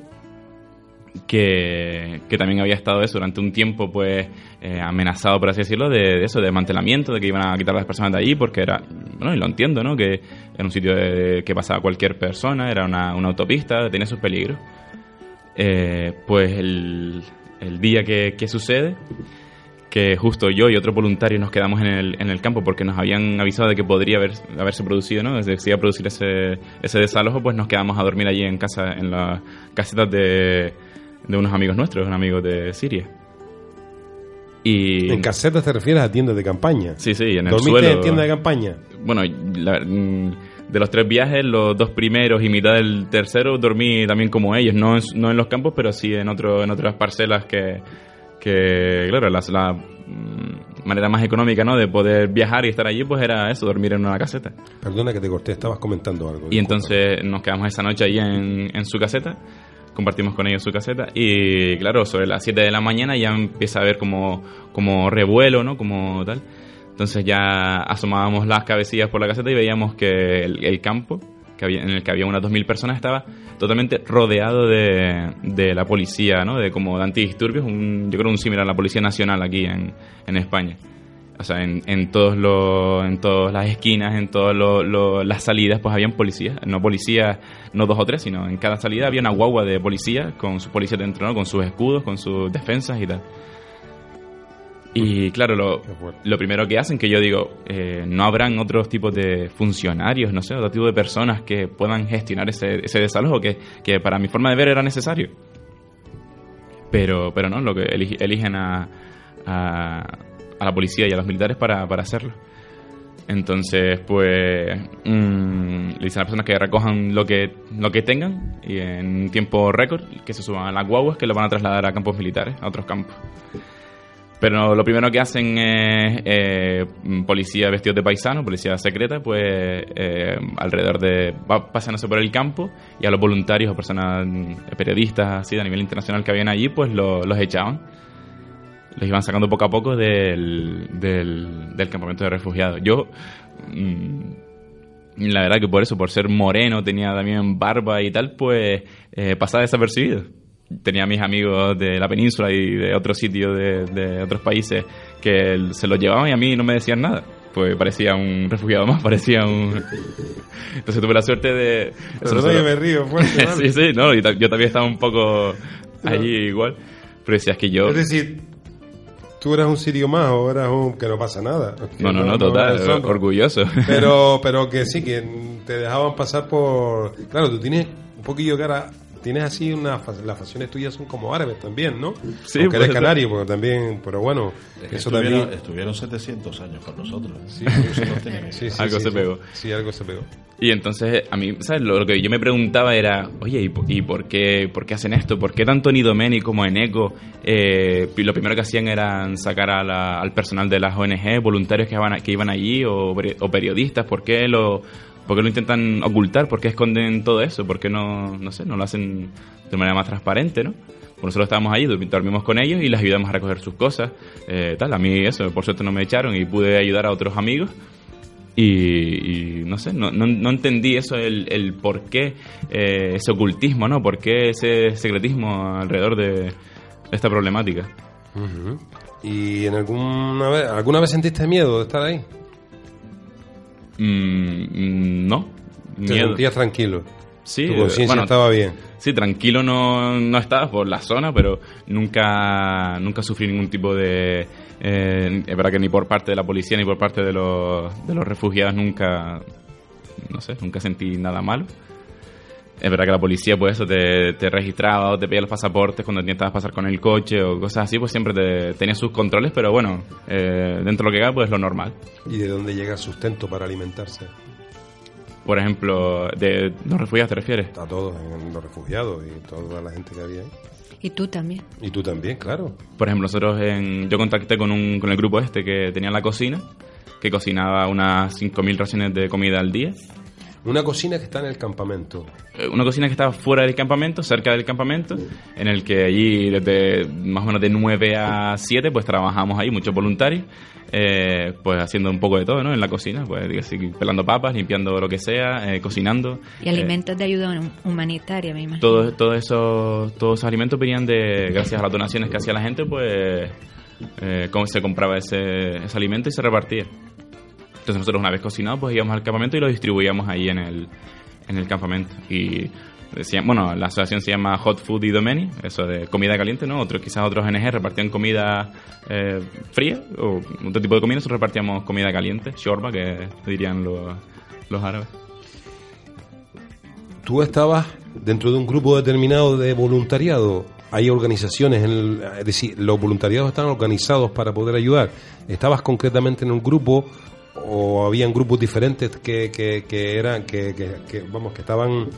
que, que también había estado eso durante un tiempo pues eh, amenazado por así decirlo de, eso de desmantelamiento de que iban a quitar a las personas de allí porque era bueno y lo entiendo no que era un sitio de- que pasaba cualquier persona era una, una autopista tenía sus peligros Eh, pues el, el día que, que sucede que justo yo y otro voluntario nos quedamos en el, en el campo porque nos habían avisado de que podría haber, haberse producido, ¿no? Desde que se iba a producir ese, ese desalojo, pues nos quedamos a dormir allí en casa, en las casetas de, de unos amigos nuestros, unos amigos de Siria. Y... ¿En casetas te refieres a tiendas de campaña? Sí, sí, en el ¿Dormiste suelo. en tienda de campaña? Bueno, la- de los tres viajes, los dos primeros y mitad del tercero dormí también como ellos, no en, no en los campos, pero sí en, otro, en otras parcelas que, que claro, la, la, mm, manera más económica ¿no? de poder viajar y estar allí, pues era eso, dormir en una caseta. Perdona que te corté, estabas comentando algo. Y entonces nos quedamos esa noche ahí en, en su caseta, compartimos con ellos su caseta y claro, sobre las 7 de la mañana ya empieza a haber como, como revuelo, ¿no? Como tal. Entonces ya asomábamos las cabecillas por la caseta y veíamos que el, el campo, que había, en el que había unas 2.000 personas, estaba totalmente rodeado de, de la policía, ¿no? De como de antidisturbios, un, yo creo un similar a la Policía Nacional aquí en, en España. O sea, en, en todos los, en todas las esquinas, en todas las salidas, pues habían policías. No policías, no dos o tres, sino en cada salida había una guagua de policía con sus policías dentro, ¿no? Con sus escudos, con sus defensas y tal. Y claro, lo, lo primero que hacen, que yo digo, eh, no habrán otros tipos de funcionarios, no sé, otro tipo de personas que puedan gestionar ese, ese desalojo que, que para mi forma de ver era necesario. Pero, pero no, lo que eli- eligen a, a, a la policía y a los militares para, para hacerlo. Entonces, pues, mm, le dicen a las personas que recojan lo que, lo que tengan y en tiempo récord, que se suban a las guaguas que lo van a trasladar a campos militares, a otros campos. Pero lo primero que hacen es eh, policía vestidos de paisano, policía secreta, pues eh, alrededor de. va pasándose por el campo y a los voluntarios o personas mm, periodistas así de nivel internacional que habían allí, pues lo- los echaban. Los iban sacando poco a poco del, del, del campamento de refugiados. Yo. mm, la verdad que por eso, por ser moreno, tenía también barba y tal, pues eh, pasaba desapercibido. Tenía mis amigos de la península y de otros sitios de, de otros países que se los llevaban y a mí no me decían nada. Pues parecía un refugiado más, parecía un... Entonces tuve la suerte de... Perdona que me río fuerte, ¿vale? sí, sí, no, y ta- yo también estaba un poco allí igual. Pero decías que yo... Es decir, tú eras un sirio más o eras un que no pasa nada. No, no, no, total, orgulloso. Pero, pero que sí, que te dejaban pasar por... Claro, tú tienes un poquillo de cara... Tienes así una... fa- Las facciones tuyas son como árabes también, ¿no? Sí, Aunque eres canario, porque también... Pero bueno, Es que eso estuvieron, también... estuvieron 700 años con nosotros. Sí, Sí, sí, Algo sí, se sí. pegó. Sí, algo se pegó. Y entonces, a mí, ¿sabes? Lo, lo que yo me preguntaba era, oye, ¿y, y por, qué, por qué hacen esto? ¿Por qué tanto en Idomeni como en ECO? Eh, lo primero que hacían era sacar a la- al personal de las ONG, voluntarios que iban, a- que iban allí o, o periodistas. ¿Por qué, lo, ¿Por qué lo intentan ocultar? ¿Por qué esconden todo eso? ¿Por qué no, no sé, no lo hacen de manera más transparente, no? Pues nosotros estábamos allí, dormi- dormimos con ellos y les ayudamos a recoger sus cosas. eh, tal, a mí eso, por suerte no me echaron y pude ayudar a otros amigos. Y, no sé, no, no, no entendí eso, el, por qué eh, ese ocultismo, ¿no? ¿Por qué ese secretismo alrededor de, esta problemática? ¿Y en alguna vez, alguna vez sentiste miedo de estar ahí? Mm, mm, no. Te Miedo. sentías tranquilo. Sí, tu conciencia bueno, estaba bien. Sí, tranquilo no, no estaba por la zona, pero nunca, nunca sufrí ningún tipo de... eh, es verdad que ni por parte de la policía ni por parte de los, de los refugiados nunca... No sé, nunca sentí nada malo. Es verdad que la policía, pues eso, te, te registraba o te pedía los pasaportes cuando intentabas pasar con el coche o cosas así, pues siempre te, tenía sus controles, pero bueno, eh, dentro de lo que cabe, pues lo normal. ¿Y de dónde llega el sustento para alimentarse? Por ejemplo, de los refugiados, ¿te refieres? A todos, en los refugiados y toda la gente que había ahí. Y tú también. Y tú también, claro. Por ejemplo, nosotros en, yo contacté con, un, con el grupo este que tenía la cocina, que cocinaba unas 5.000 raciones de comida al día. Una cocina que está en el campamento. Eh, Una cocina que estaba fuera del campamento, cerca del campamento, en el que allí desde más o menos de 9 a 7 pues trabajamos ahí, muchos voluntarios, eh, pues haciendo un poco de todo, ¿no? En la cocina, pues así, pelando papas, limpiando lo que sea, eh, cocinando. Y alimentos de ayuda hum- humanitaria, me imagino. Todos todo esos, todos esos alimentos venían de, gracias a las donaciones que hacía la gente, pues eh, cómo se compraba ese, ese alimento y se repartía. Entonces nosotros una vez cocinado, pues íbamos al campamento y lo distribuíamos ahí en el, en el campamento. Y decían, bueno, la asociación se llama Hot Food Idomeni, eso de comida caliente, ¿no? Otros, quizás otros ONG repartían comida eh, fría o otro tipo de comida, nosotros repartíamos comida caliente, shorba, que dirían los, los árabes. Tú estabas dentro de un grupo determinado de voluntariado. Hay organizaciones, en el- es decir, los voluntariados están organizados para poder ayudar. ¿Estabas concretamente en un grupo o habían grupos diferentes que, que, que eran, que, que- vamos, que estaban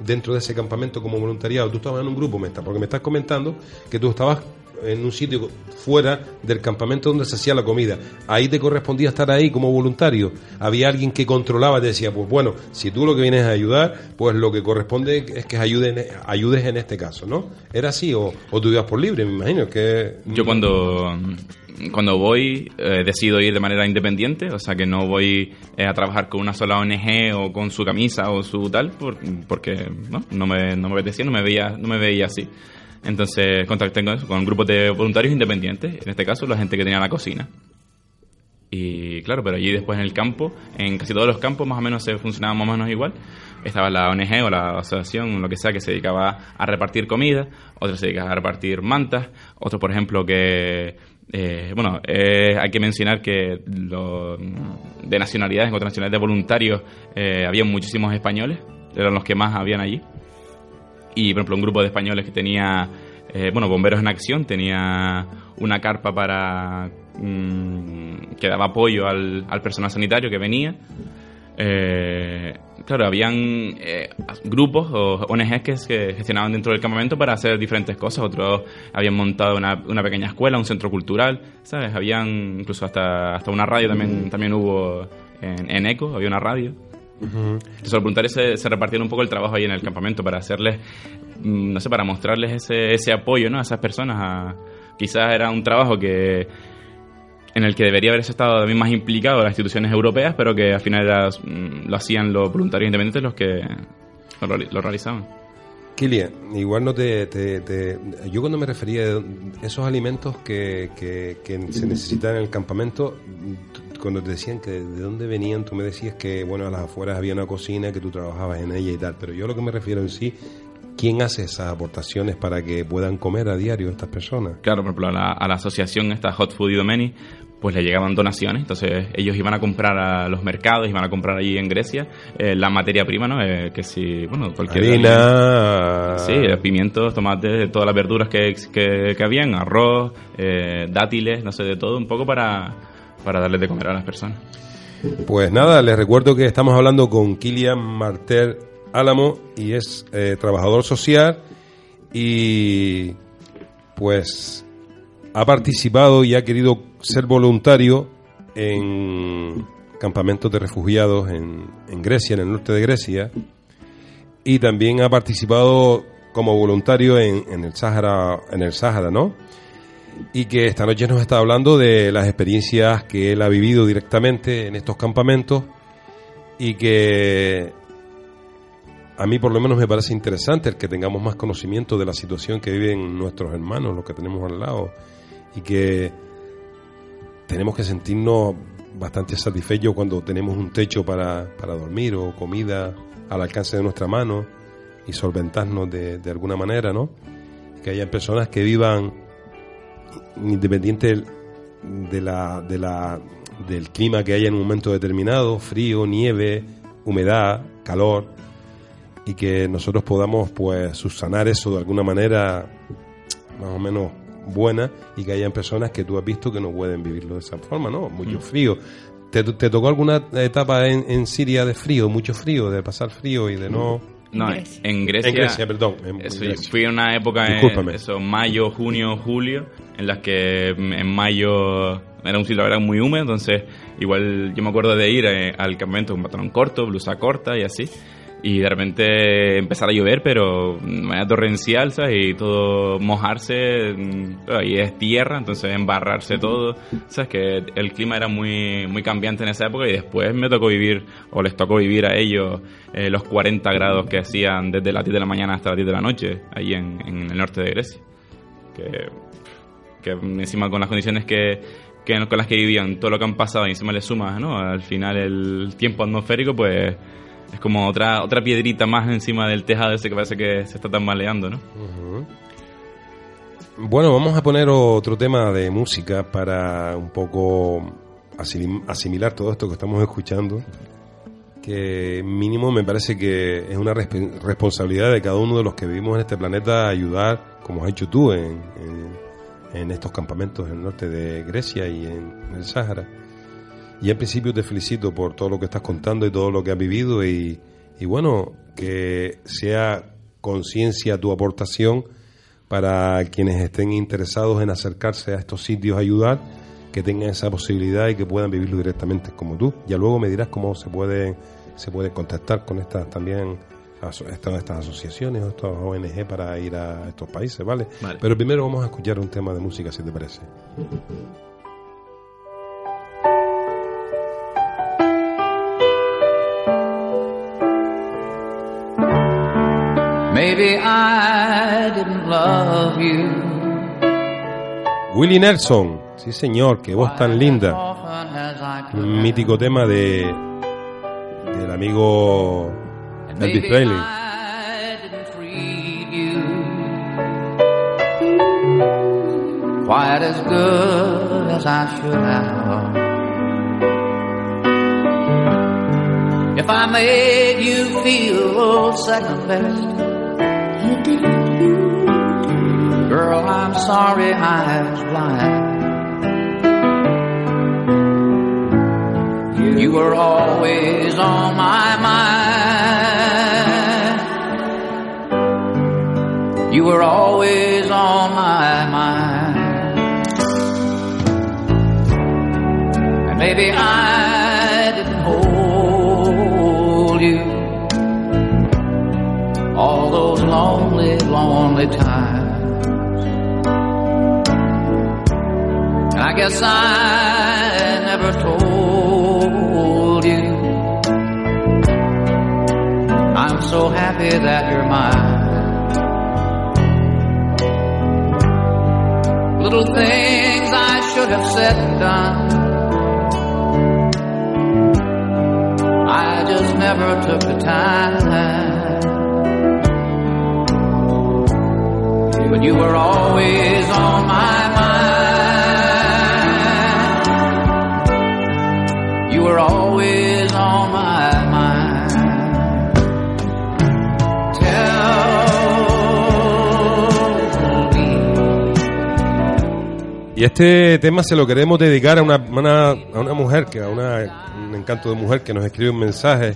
dentro de ese campamento como voluntariado? Tú estabas en un grupo, me está- porque me estás comentando que tú estabas en un sitio fuera del campamento donde se hacía la comida. Ahí te correspondía estar ahí como voluntario. Había alguien que controlaba, te decía, pues bueno, si tú lo que vienes a ayudar, pues lo que corresponde es que ayuden, ayudes en este caso, ¿no? ¿Era así o, o tú ibas por libre, me imagino? que Yo cuando, cuando voy eh, decido ir de manera independiente, o sea que no voy eh, a trabajar con una sola ONG o con su camisa o su tal, por- porque ¿no? No, me, no me apetecía, no me veía, no me veía así. Entonces contacté con, con grupos de voluntarios independientes, en este caso la gente que tenía la cocina. Y claro, pero allí después en el campo, en casi todos los campos más o menos se funcionaba más o menos igual. Estaba la ONG o la asociación, lo que sea, que se dedicaba a repartir comida, otros se dedicaban a repartir mantas, otros, por ejemplo, que... eh, bueno, eh, hay que mencionar que lo- de nacionalidades, en otras nacionalidades de voluntarios, eh, había muchísimos españoles, eran los que más habían allí y por ejemplo un grupo de españoles que tenía eh, bueno, Bomberos en Acción tenía una carpa para mm, que daba apoyo al, al personal sanitario que venía. Eh, claro, habían eh, grupos o ONGs que se gestionaban dentro del campamento para hacer diferentes cosas. Otros habían montado una, una pequeña escuela, un centro cultural, ¿sabes? Habían incluso hasta, hasta una radio también, también hubo en, en ECO, había una radio. Entonces los voluntarios se, se repartieron un poco el trabajo ahí en el campamento para hacerles, mm, no sé, para mostrarles ese, ese apoyo ¿no? a esas personas. A, quizás era un trabajo que en el que debería haberse estado también más implicado las instituciones europeas, pero que al final era, mm, lo hacían los voluntarios independientes los que lo, lo realizaban. Kilian, igual no te, te- te- Yo cuando me refería a esos alimentos que, que- que se necesitan en el campamento, cuando te decían que de dónde venían, tú me decías que, bueno, a las afueras había una cocina, que tú trabajabas en ella y tal, pero yo lo que me refiero en sí, ¿quién hace esas aportaciones para que puedan comer a diario estas personas? Claro, por ejemplo, a la, a la asociación esta Hot Food Idomeni, pues le llegaban donaciones, entonces ellos iban a comprar a los mercados, iban a comprar allí en Grecia eh, la materia prima, ¿no? Eh, que si, bueno, cualquier... Harina... Sí, eh, pimientos, tomates, todas las verduras que, que, que habían, arroz, eh, dátiles, no sé, de todo, un poco para, para darles de comer a las personas. Pues nada, les recuerdo que estamos hablando con Kilian Martel Álamo y es eh, trabajador social y pues ha participado y ha querido ser voluntario en campamentos de refugiados en, en Grecia, en el norte de Grecia, y también ha participado como voluntario en, en el Sáhara, en el Sáhara, ¿no? Y que esta noche nos está hablando de las experiencias que él ha vivido directamente en estos campamentos y que a mí por lo menos me parece interesante el que tengamos más conocimiento de la situación que viven nuestros hermanos, los que tenemos al lado, y que tenemos que sentirnos bastante satisfechos cuando tenemos un techo para, para dormir o comida al alcance de nuestra mano y solventarnos de, de alguna manera, ¿no? Que hayan personas que vivan independiente de la, de la, del clima que haya en un momento determinado, frío, nieve, humedad, calor, y que nosotros podamos pues subsanar eso de alguna manera más o menos buena y que hayan personas que tú has visto que no pueden vivirlo de esa forma, ¿no? Mucho frío. ¿Te, te tocó alguna etapa en, en Siria de frío, mucho frío, de pasar frío y de no... No, Grecia. en Grecia. En Grecia, perdón, en- en eso, Grecia. fui en una época, en, eso, mayo, junio, julio, en las que mm, en mayo era un sitio, verdad, muy húmedo, entonces igual yo me acuerdo de ir eh, al campamento con pantalón corto, blusa corta y así. Y de repente empezar a llover, pero de manera torrencial, ¿sabes? Y todo mojarse, mm, y es tierra, entonces embarrarse todo, ¿sabes? Que el clima era muy, muy cambiante en esa época y después me tocó vivir, o les tocó vivir a ellos, eh, los 40 grados que hacían desde las 10 de la mañana hasta las 10 de la noche, ahí en, en el norte de Grecia. Que, que encima con las condiciones que, que con las que vivían, todo lo que han pasado, y encima le sumas, ¿no? Al final el tiempo atmosférico, pues es como otra otra piedrita más encima del tejado ese que parece que se está tambaleando, ¿no? Bueno, vamos a poner otro tema de música para un poco asim- asimilar todo esto que estamos escuchando. Que mínimo me parece que es una resp- responsabilidad de cada uno de los que vivimos en este planeta ayudar, como has hecho tú, en, en- estos campamentos en el norte de Grecia y en, en el Sáhara. Y en principio te felicito por todo lo que estás contando y todo lo que has vivido y, y bueno, que sea conciencia tu aportación para quienes estén interesados en acercarse a estos sitios a ayudar, que tengan esa posibilidad y que puedan vivirlo directamente como tú. Ya luego me dirás cómo se puede se puede contactar con estas también estas, estas asociaciones o estas ONG para ir a estos países, ¿vale? Vale. Pero primero vamos a escuchar un tema de música, si te parece. Maybe I didn't love you Willie Nelson, sí señor, qué voz tan linda. Un mítico tema de del amigo Elvis Presley. Quite as good as I should have. If I made you feel second best, girl, I'm sorry I was blind. You were always on my mind. You were always on my mind. And maybe I didn't hold you all those lonely, lonely times. Guess I never told you. I'm so happy that you're mine. Little things I should have said and done. I just never took the time. But you were always on my mind. Y este tema se lo queremos dedicar a una, una- a una mujer, que a una, un encanto de mujer que nos escribe un mensaje.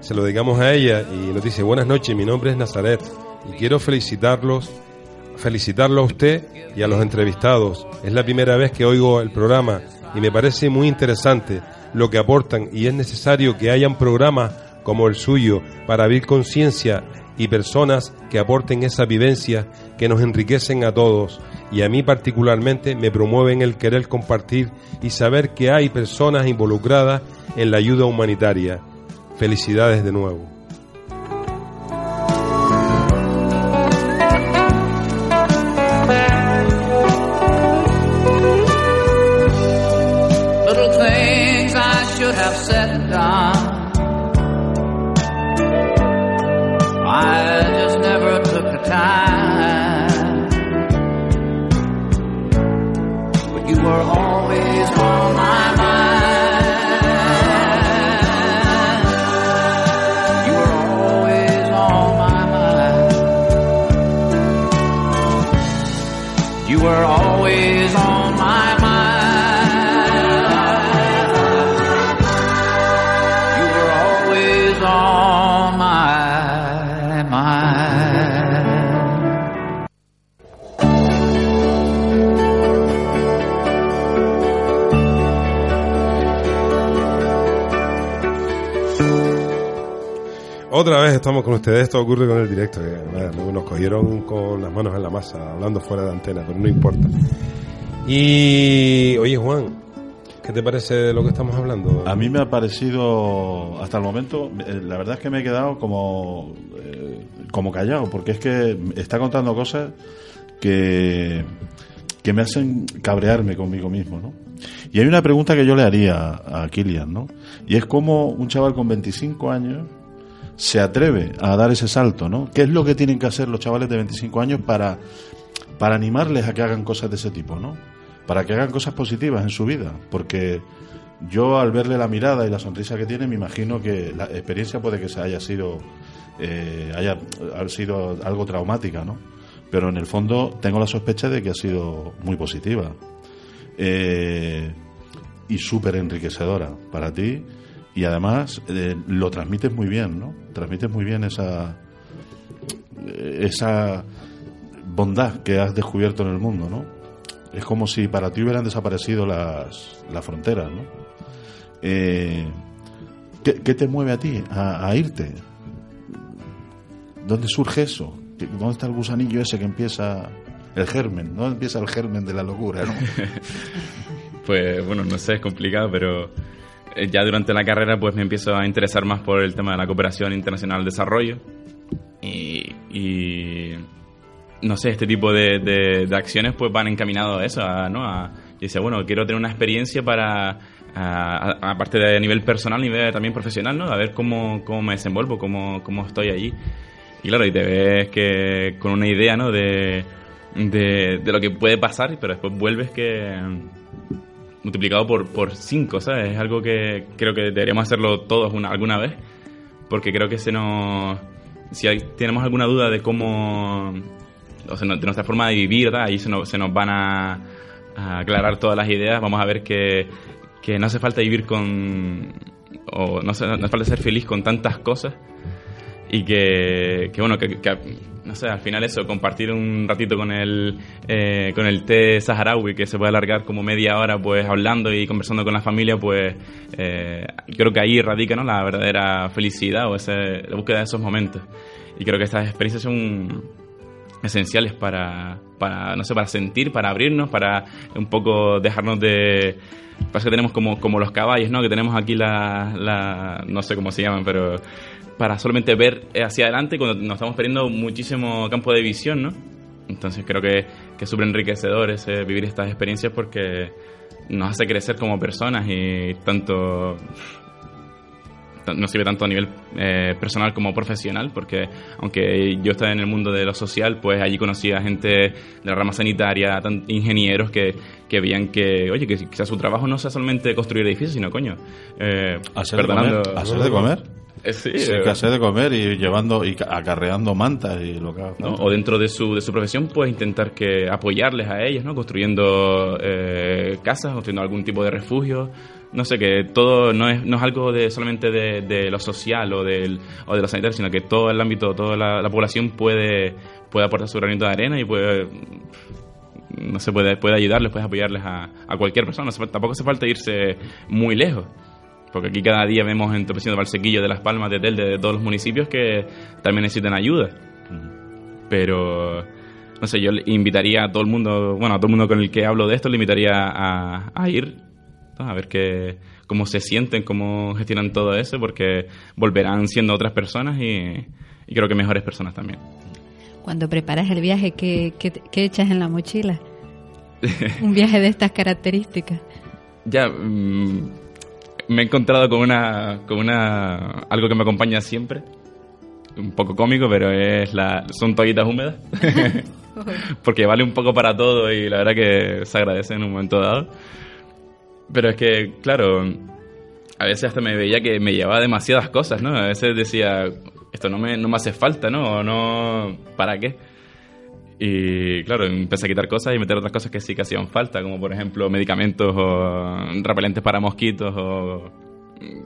Se lo dedicamos a ella y nos dice, buenas noches, mi nombre es Nazaret y quiero felicitarlos, felicitarlo a usted y a los entrevistados. Es la primera vez que oigo el programa y me parece muy interesante lo que aportan y es necesario que hayan programas como el suyo para abrir conciencia y personas que aporten esa vivencia que nos enriquecen a todos y a mí particularmente me promueven el querer compartir y saber que hay personas involucradas en la ayuda humanitaria. Felicidades de nuevo. Vez estamos con ustedes, esto ocurre con el directo, que nos cogieron con las manos en la masa, hablando fuera de antena, pero no importa. Y, oye Juan, ¿qué te parece de lo que estamos hablando? A mí me ha parecido, hasta el momento, eh, la verdad es que me he quedado como, eh, como callado, porque es que está contando cosas que, que me hacen cabrearme conmigo mismo, ¿no? Y hay una pregunta que yo le haría a Kilian, ¿no? Y es cómo un chaval con 25 años se atreve a dar ese salto, ¿no? ¿Qué es lo que tienen que hacer los chavales de 25 años para, para animarles a que hagan cosas de ese tipo, ¿no? Para que hagan cosas positivas en su vida, porque yo al verle la mirada y la sonrisa que tiene me imagino que la experiencia puede que se haya sido eh, haya, sido algo traumática, ¿no? Pero en el fondo tengo la sospecha de que ha sido muy positiva eh, y súper enriquecedora para ti y además eh, lo transmites muy bien, ¿no? Transmites muy bien esa esa bondad que has descubierto en el mundo, ¿no? Es como si para ti hubieran desaparecido las, las fronteras, ¿no? Eh, ¿qué, qué te mueve a ti a, irte? ¿Dónde surge eso? ¿Qué- ¿Dónde está el gusanillo ese que empieza el germen? ¿Dónde empieza el germen de la locura? ¿no? Pues bueno, no sé, es complicado, pero ya durante la carrera pues me empiezo a interesar más por el tema de la cooperación internacional al desarrollo y, y, no sé, este tipo de, de- de acciones pues van encaminados a eso, a, ¿no? A, decía, bueno, quiero tener una experiencia para, a- a- aparte de nivel personal, nivel también profesional, ¿no? A ver cómo, cómo me desenvuelvo, cómo, cómo estoy allí. Y claro, y te ves que con una idea, ¿no? De, de, de lo que puede pasar, pero después vuelves que multiplicado por, por cinco, ¿sabes? Es algo que creo que deberíamos hacerlo todos una, alguna vez, porque creo que se nos... Si hay- tenemos alguna duda de cómo o sea, de nuestra forma de vivir, ¿verdad? ahí se nos, se nos van a, aclarar todas las ideas, vamos a ver que, que no hace falta vivir con, o no, hace- falta ser feliz con tantas cosas y que, que bueno, que, no sé, al final eso, compartir un ratito con el, eh, con el té saharaui que se puede alargar como media hora pues hablando y conversando con la familia, pues eh, creo que ahí radica ¿no? la verdadera felicidad o ese, la búsqueda de esos momentos. Y creo que estas experiencias son esenciales para, para, no sé, para sentir, para abrirnos, para un poco dejarnos de... Parece que tenemos como, como los caballos, ¿no? Que tenemos aquí la, la... no sé cómo se llaman, pero para solamente ver hacia adelante cuando nos estamos perdiendo muchísimo campo de visión, ¿no? Entonces creo que, que es súper enriquecedor ese, vivir estas experiencias porque nos hace crecer como personas y tanto nos sirve tanto a nivel eh, personal como profesional, porque aunque yo estaba en el mundo de lo social, pues allí conocí a gente de la rama sanitaria, tan- ingenieros que, que veían que, oye, que quizás su trabajo no sea solamente construir edificios, sino, coño, eh, Hacer de comer. Hacer de comer. Eh, sí, eh, que hacer de comer y llevando y ca- acarreando mantas y lo que ¿no? o dentro de su, de su profesión, pues intentar que apoyarles a ellos, ¿no? construyendo eh, casas, construyendo algún tipo de refugio. No sé, que todo no es, no es algo de solamente de, de lo social o, del, o de lo sanitario, sino que todo el ámbito, toda la, la población puede, puede aportar su granito de arena y puede no se puede, puede ayudarles, puede apoyarles a, a cualquier persona. Tampoco hace falta irse muy lejos. Porque aquí cada día vemos en Topecino de Valsequillo, de Las Palmas, de Tel, de todos los municipios que también necesitan ayuda. Pero, no sé, yo le invitaría a todo el mundo, bueno, a todo el mundo con el que hablo de esto, le invitaría a, a ir, a ver qué, cómo se sienten, cómo gestionan todo eso, porque volverán siendo otras personas y, y creo que mejores personas también. Cuando preparas el viaje, ¿qué, qué, qué echas en la mochila? Un viaje de estas características. Ya, mm, me he encontrado con una, con una, algo que me acompaña siempre, un poco cómico, pero es la, son toallitas húmedas, porque vale un poco para todo y la verdad que se agradece en un momento dado. Pero es que, claro, a veces hasta me veía que me llevaba demasiadas cosas, ¿no? A veces decía, esto no me, no me hace falta, ¿no? O no, ¿para qué? Y claro, empecé a quitar cosas y meter otras cosas que sí que hacían falta, como por ejemplo medicamentos o repelentes para mosquitos o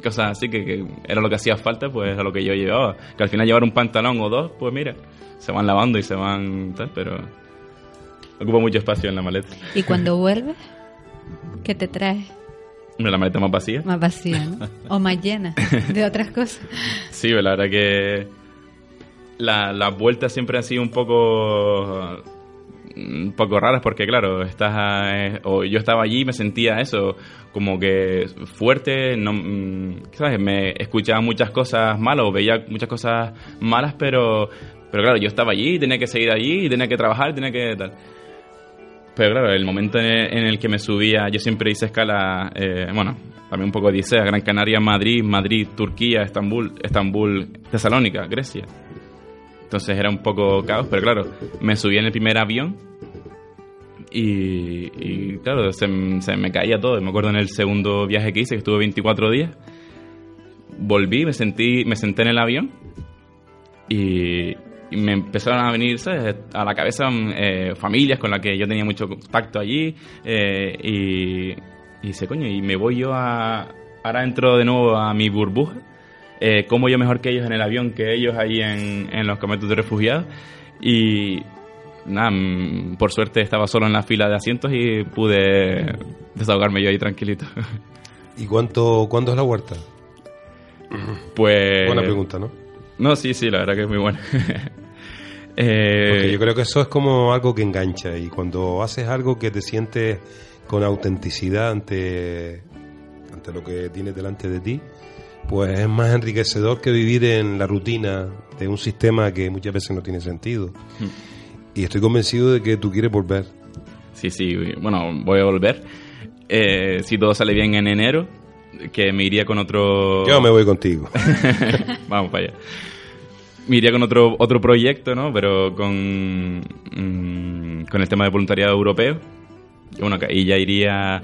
cosas así que, que era lo que hacía falta, pues era lo que yo llevaba. Que al final llevar un pantalón o dos, pues mira, se van lavando y se van tal, pero ocupa mucho espacio en la maleta. ¿Y cuando vuelves? ¿Qué te traes? La maleta más vacía. Más vacía, ¿no? O más llena de otras cosas. Sí, la verdad que la- las vueltas siempre han sido un poco un poco raras porque claro, estás eh, o yo estaba allí y me sentía eso como que fuerte, no mm, ¿sabes? Me escuchaba muchas cosas malas o veía muchas cosas malas, pero pero claro, yo estaba allí, tenía que seguir allí, tenía que trabajar, tenía que tal. Pero claro, el momento en el, que me subía, yo siempre hice escala, eh, bueno, también un poco Odisea, Gran Canaria, Madrid, Madrid, Turquía, Estambul, Estambul, Tesalónica, Grecia. Entonces era un poco caos, pero claro, me subí en el primer avión y, claro, se, se me caía todo. Me acuerdo en el segundo viaje que hice, que estuve 24 días, volví, me sentí, me senté en el avión y, me empezaron a venir ¿sabes? a la cabeza eh, familias con las que yo tenía mucho contacto allí eh, y, y dice, coño, y me voy yo a... Ahora entro de nuevo a mi burbuja. Eh, como yo mejor que ellos en el avión, que ellos ahí en, en los campamentos de refugiados. Y nada, mm, por suerte estaba solo en la fila de asientos y pude desahogarme yo ahí tranquilito. ¿Y cuánto, cuándo es la huerta? Pues... Buena pregunta, ¿no? No, sí, sí, la verdad que es muy buena. Eh, Porque yo creo que eso es como algo que engancha y cuando haces algo que te sientes con autenticidad ante, ante lo que tienes delante de ti, pues es más enriquecedor que vivir en la rutina de un sistema que muchas veces no tiene sentido. Y estoy convencido de que tú quieres volver. Sí, sí, bueno, voy a volver. Eh, si todo sale bien en enero, que me iría con otro... Yo me voy contigo. Vamos para allá. Me iría con otro, otro proyecto, ¿no? Pero con, mm, con el tema de voluntariado europeo. Y bueno, que ahí ya iría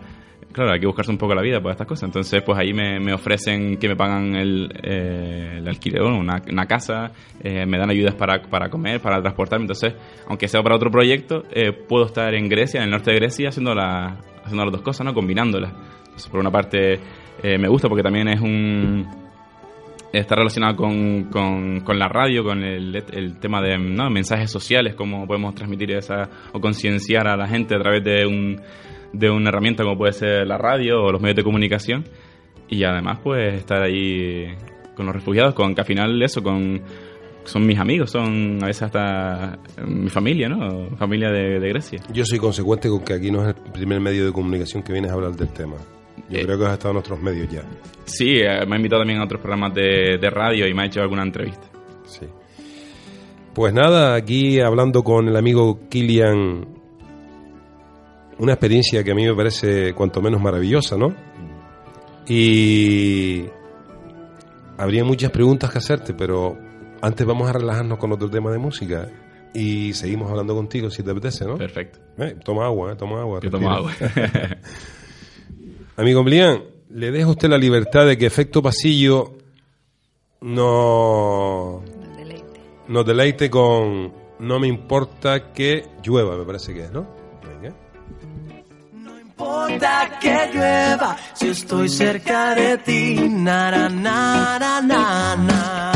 claro, hay que buscarse un poco la vida para estas cosas. Entonces, pues ahí me, me ofrecen que me pagan el, eh, el alquiler, bueno, una, una casa, eh, me dan ayudas para, para comer, para transportarme. Entonces, aunque sea para otro proyecto, eh, puedo estar en Grecia, en el norte de Grecia, haciendo, la, haciendo las dos cosas, ¿no? Combinándolas. Entonces, por una parte, eh, me gusta porque también es un está relacionado con, con, con la radio, con el, el tema de ¿no? mensajes sociales, cómo podemos transmitir esa o concienciar a la gente a través de, un, de una herramienta como puede ser la radio o los medios de comunicación. Y además, pues, estar ahí con los refugiados, con que al final eso, con son mis amigos, son a veces hasta mi familia, ¿no? Familia de, de Grecia. Yo soy consecuente con que aquí no es el primer medio de comunicación que vienes a hablar del tema. Yo Eh. creo que has estado en otros medios ya. Sí, eh, me ha invitado también a otros programas de, de radio y me ha hecho alguna entrevista. Sí. Pues nada, aquí hablando con el amigo Kilian, una experiencia que a mí me parece cuanto menos maravillosa, ¿no? Y habría muchas preguntas que hacerte, pero antes vamos a relajarnos con otro tema de música y seguimos hablando contigo si te apetece, ¿no? Perfecto. Eh, toma agua, eh, toma agua. Yo tomo agua. Amigo Blian, le dejo a usted la libertad de que efecto pasillo no nos deleite con No me importa que llueva, me parece que es, ¿no? Venga. Importa que llueva si estoy cerca de ti. Na, na. Na, na, na,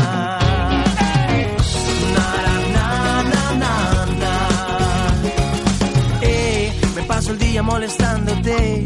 paso el día molestándote.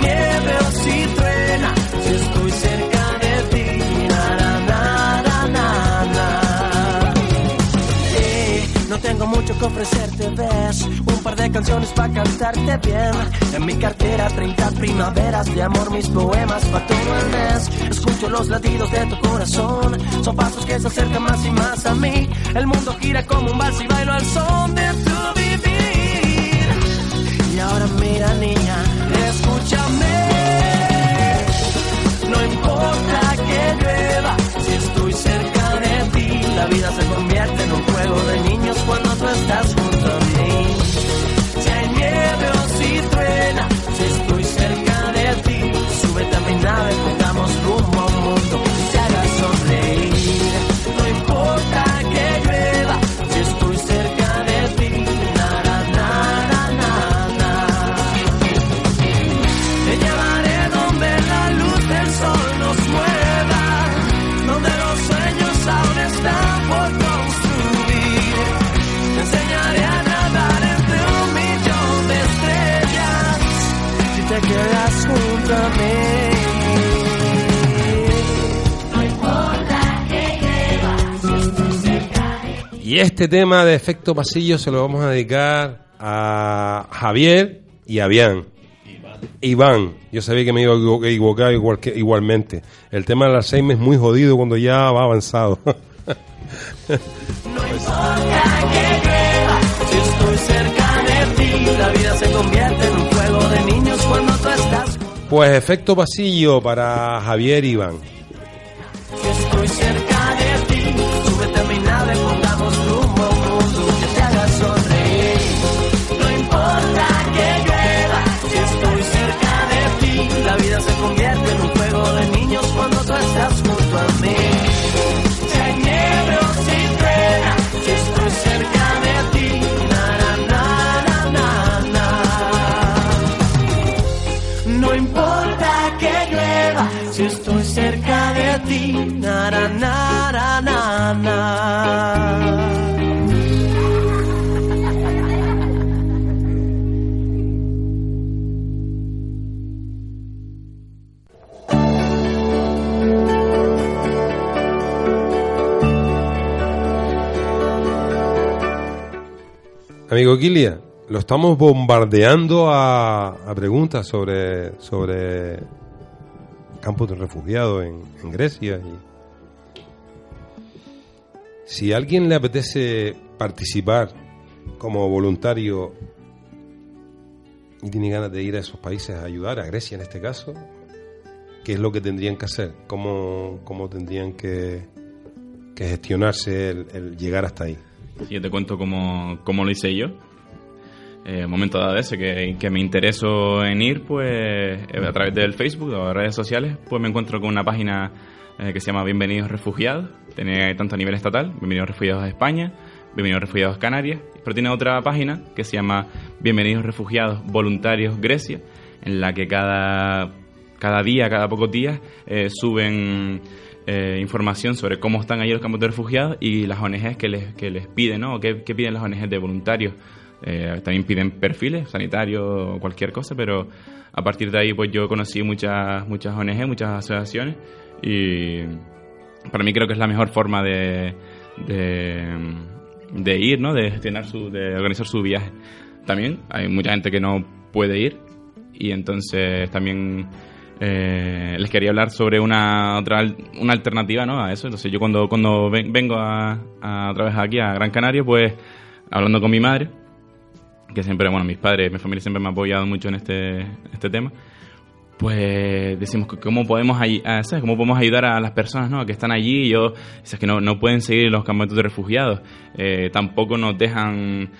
Nieve o si truena, si estoy cerca de ti, na, na, na, no tengo mucho que ofrecerte, ves Un par de canciones para cantarte bien. En mi cartera 30 primaveras de amor Mis poemas para todo el mes. Escucho los latidos de tu corazón Son pasos que se acercan más y más a mí. El mundo gira como un vals y bailo al son de tu vivir. Y ahora mira niña, escúchame. No importa que llueva, si estoy cerca de ti, la vida se convierte en un juego de Y este tema de efecto pasillo se lo vamos a dedicar a Javier y a Bian. Iván, yo sabía que me iba a equivo- equivocar igual que, igualmente. El tema del Alzheimer es muy jodido cuando ya va avanzado. No importa que llueva, si estoy cerca de ti, la vida se convierte en un juego de niños cuando tú estás. pues efecto pasillo para Javier y Iván. Si estoy cerca de ti, súbete a mi nave, importa que llueva, si estoy cerca de ti, la vida se convierte en un juego de niños cuando tú estás junto a mí. Si hay nieve o si si estoy cerca de ti, na na na na. No importa que llueva, si estoy cerca de ti, na na na na Amigo Kilia, lo estamos bombardeando a, preguntas sobre, sobre campos de refugiados en, Grecia. Si a alguien le apetece participar como voluntario y tiene ganas de ir a esos países a ayudar, a Grecia en este caso, ¿qué es lo que tendrían que hacer? ¿Cómo, cómo tendrían que, gestionarse el llegar hasta ahí? Yo te cuento cómo, cómo lo hice yo. Eh, momento dado ese que, que me interesó en ir, pues eh, a través del Facebook o redes sociales, pues me encuentro con una página eh, que se llama Bienvenidos Refugiados. Tiene tanto a nivel estatal, Bienvenidos Refugiados a España, Bienvenidos Refugiados a Canarias, pero tiene otra página que se llama Bienvenidos Refugiados Voluntarios Grecia, en la que cada, cada día, cada pocos días, eh, suben eh, información sobre cómo están allí los campos de refugiados y las ONGs que les, que les piden, ¿no? ¿Qué, qué piden las ONGs de voluntarios? Eh, también piden perfiles sanitarios cualquier cosa, pero a partir de ahí pues yo conocí muchas, muchas ONG, muchas asociaciones y para mí creo que es la mejor forma de, de, de ir, ¿no? De gestionar su, de organizar su viaje. También hay mucha gente que no puede ir y entonces también eh, les quería hablar sobre una otra una alternativa ¿no? a eso. Entonces yo cuando, cuando ven- vengo a, a vez aquí a Gran Canaria, pues hablando con mi madre, que siempre, bueno, mis padres, mi familia siempre me ha apoyado mucho en este, este tema, pues decimos cómo podemos, ¿sabes? ¿Cómo podemos ayudar a las personas ¿no? que están allí y yo, es que no, no pueden seguir los campamentos de refugiados, eh, tampoco nos dejan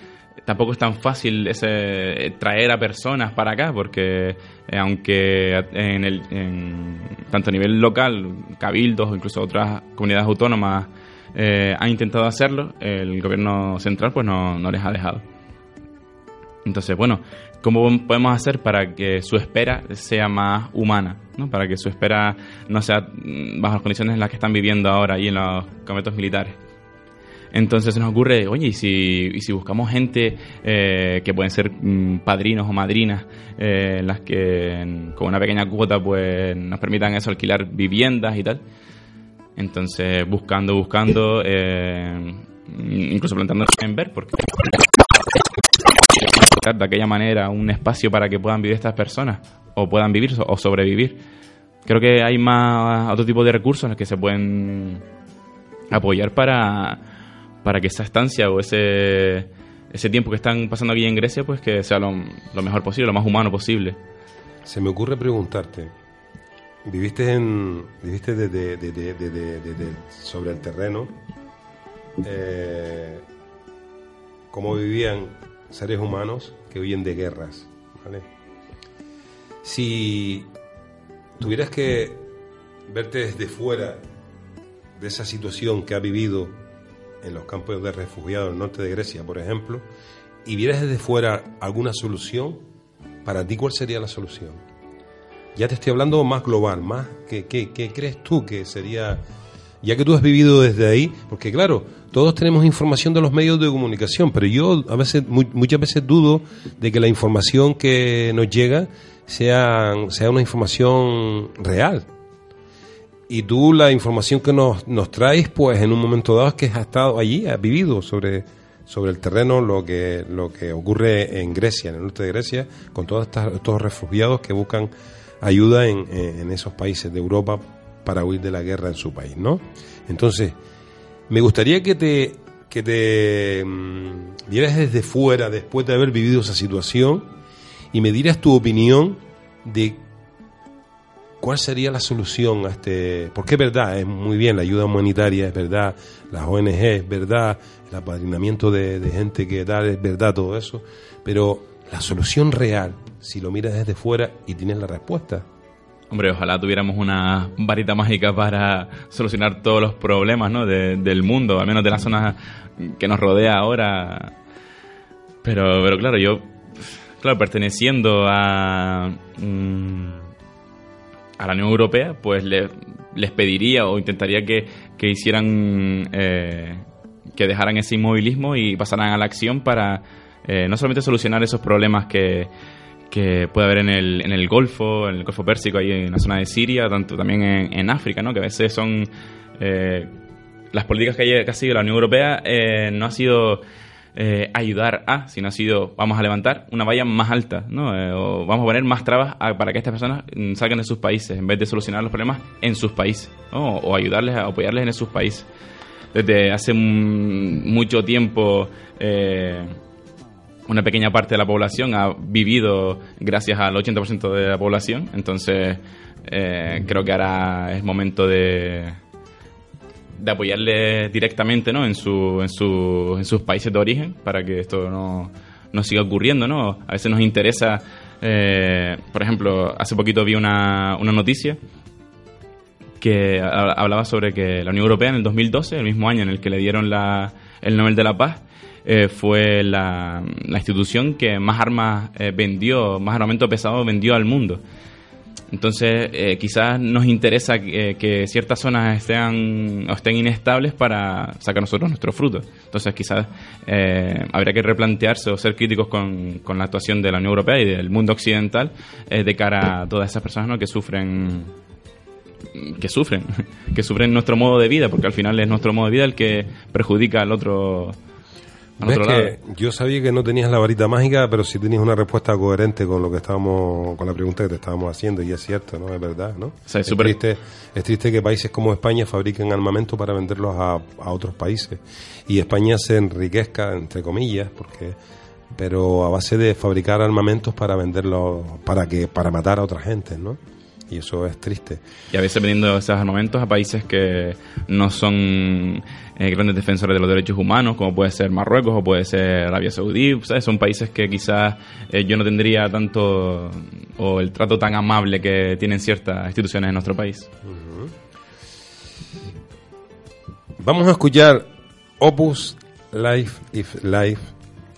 tampoco es tan fácil ese, eh, traer a personas para acá, porque eh, aunque en el, en- tanto a nivel local, cabildos o incluso otras comunidades autónomas eh, han intentado hacerlo, el gobierno central pues no, no les ha dejado. Entonces, bueno, ¿cómo podemos hacer para que su espera sea más humana? ¿no? Para que su espera no sea mm, bajo las condiciones en las que están viviendo ahora ahí en los campamentos militares. Entonces se nos ocurre, oye, ¿y si, y si buscamos gente eh, que pueden ser mm, padrinos o madrinas, eh, las que con una pequeña cuota pues nos permitan eso, alquilar viviendas y tal? Entonces, buscando, buscando, eh, incluso planteándonos en ver, porque de aquella manera un espacio para que puedan vivir estas personas, o puedan vivir o sobrevivir. Creo que hay más otro tipo de recursos en los que se pueden apoyar para, para que esa estancia o ese, ese tiempo que están pasando aquí en Grecia, pues que sea lo, mejor posible, lo más humano posible. Se me ocurre preguntarte, viviste en viviste de, de- de- de- de- de- de- de- sobre el terreno, eh, cómo vivían seres humanos que huyen de guerras, ¿vale? Si tuvieras que verte desde fuera de esa situación que ha vivido en los campos de refugiados del norte de Grecia, por ejemplo, y vieras desde fuera alguna solución, para ti, ¿cuál sería la solución? Ya te estoy hablando más global, más ¿qué, qué, qué crees tú que sería, ya que tú has vivido desde ahí? Porque claro, todos tenemos información de los medios de comunicación, pero yo a veces, mu- muchas veces dudo de que la información que nos llega sea, sea una información real. Y tú la información que nos, nos traes, pues en un momento dado es que has estado allí, has vivido sobre, sobre el terreno lo que, lo que ocurre en Grecia, en el norte de Grecia, con todos estas- estos refugiados que buscan ayuda en, en- esos países de Europa para huir de la guerra en su país, ¿no? Entonces, me gustaría que te, que te mm, vieras desde fuera, después de haber vivido esa situación, y me dieras tu opinión de ¿Cuál sería la solución a este? Porque es verdad, es muy bien la ayuda humanitaria, es verdad, las ONG, es verdad, el apadrinamiento de, gente que tal, es verdad todo eso, pero la solución real, si lo miras desde fuera y tienes la respuesta, Hombre, ojalá tuviéramos una varita mágica para solucionar todos los problemas ¿no? de- del mundo, al menos de la zona que nos rodea ahora. Pero, pero claro, yo, claro, perteneciendo a, mm, a la Unión Europea, pues le- les pediría o intentaría que, que hicieran, eh, que dejaran ese inmovilismo y pasaran a la acción para eh, no solamente solucionar esos problemas que, que puede haber en el, en el Golfo, en el Golfo Pérsico, ahí en la zona de Siria, tanto también en, en África, ¿no? que a veces son... eh, las políticas que, que ha seguido la Unión Europea eh, no ha sido eh, ayudar a, si no ha sido vamos a levantar una valla más alta, ¿no? Eh, o vamos a poner más trabas a- para que estas personas mm, salgan de sus países, en vez de solucionar los problemas en sus países, o ayudarles a apoyarles en sus países. Desde hace mucho tiempo eh, una pequeña parte de la población ha vivido gracias al 80% de la población, entonces creo que ahora es momento de, de apoyarle directamente ¿no? en, su, en, su, en sus países de origen para que esto no, no siga ocurriendo. ¿no? A veces nos interesa, eh, por ejemplo, hace poquito vi una, una noticia que ha- hablaba sobre que la Unión Europea en el 2012, el mismo año en el que le dieron la, el Nobel de la Paz, eh, fue la, la institución que más armas eh, vendió, más armamento pesado vendió al mundo. Entonces, eh, quizás nos interesa que, que ciertas zonas estén, o estén inestables para sacar nosotros nuestros frutos. Entonces, quizás eh, habría que replantearse o ser críticos con, con la actuación de la Unión Europea y del mundo occidental eh, de cara a todas esas personas ¿no? que sufren que sufren, que sufren nuestro modo de vida, porque al final es nuestro modo de vida el que perjudica al otro, ¿Ves que yo sabía que no tenías la varita mágica, pero sí tenías una respuesta coherente con lo que estábamos, con la pregunta que te estábamos haciendo, y es cierto, ¿no? Es verdad, ¿no? sea, es triste, es triste que países como España fabriquen armamento para venderlos a, a otros países y España se enriquezca, entre comillas, porque pero a base de fabricar armamentos para venderlos, para que para matar a otra gente, ¿no? Y eso es triste. Y a veces vendiendo esos armamentos a países que no son eh, grandes defensores de los derechos humanos, como puede ser Marruecos o puede ser Arabia Saudí. ¿sabes? Son países que quizás eh, yo no tendría tanto o el trato tan amable que tienen ciertas instituciones en nuestro país. Vamos a escuchar Opus Life If Life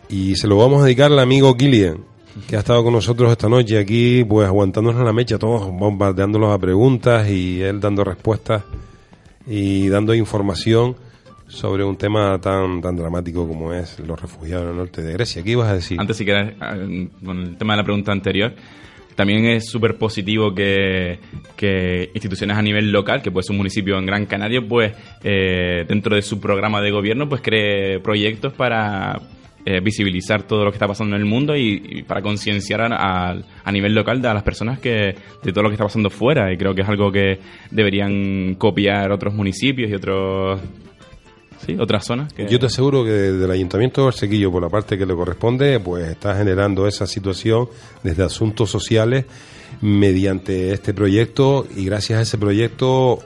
y se lo vamos a dedicar al amigo Killian, que ha estado con nosotros esta noche aquí, pues aguantándonos la mecha, todos bombardeándonos a preguntas y él dando respuestas y dando información sobre un tema tan tan dramático como es los refugiados en el norte de Grecia. ¿Qué ibas a decir? Antes, si quieres, eh, con el tema de la pregunta anterior, también es súper positivo que, que instituciones a nivel local, que puede ser un municipio en Gran Canaria, pues eh, dentro de su programa de gobierno, pues cree proyectos para eh, visibilizar todo lo que está pasando en el mundo y, para concienciar a, a- nivel local de a las personas que de todo lo que está pasando fuera. Y creo que es algo que deberían copiar otros municipios y otros sí, otras zonas. Yo te aseguro que desde el Ayuntamiento de Orsequillo, por la parte que le corresponde, pues está generando esa situación desde asuntos sociales mediante este proyecto y gracias a ese proyecto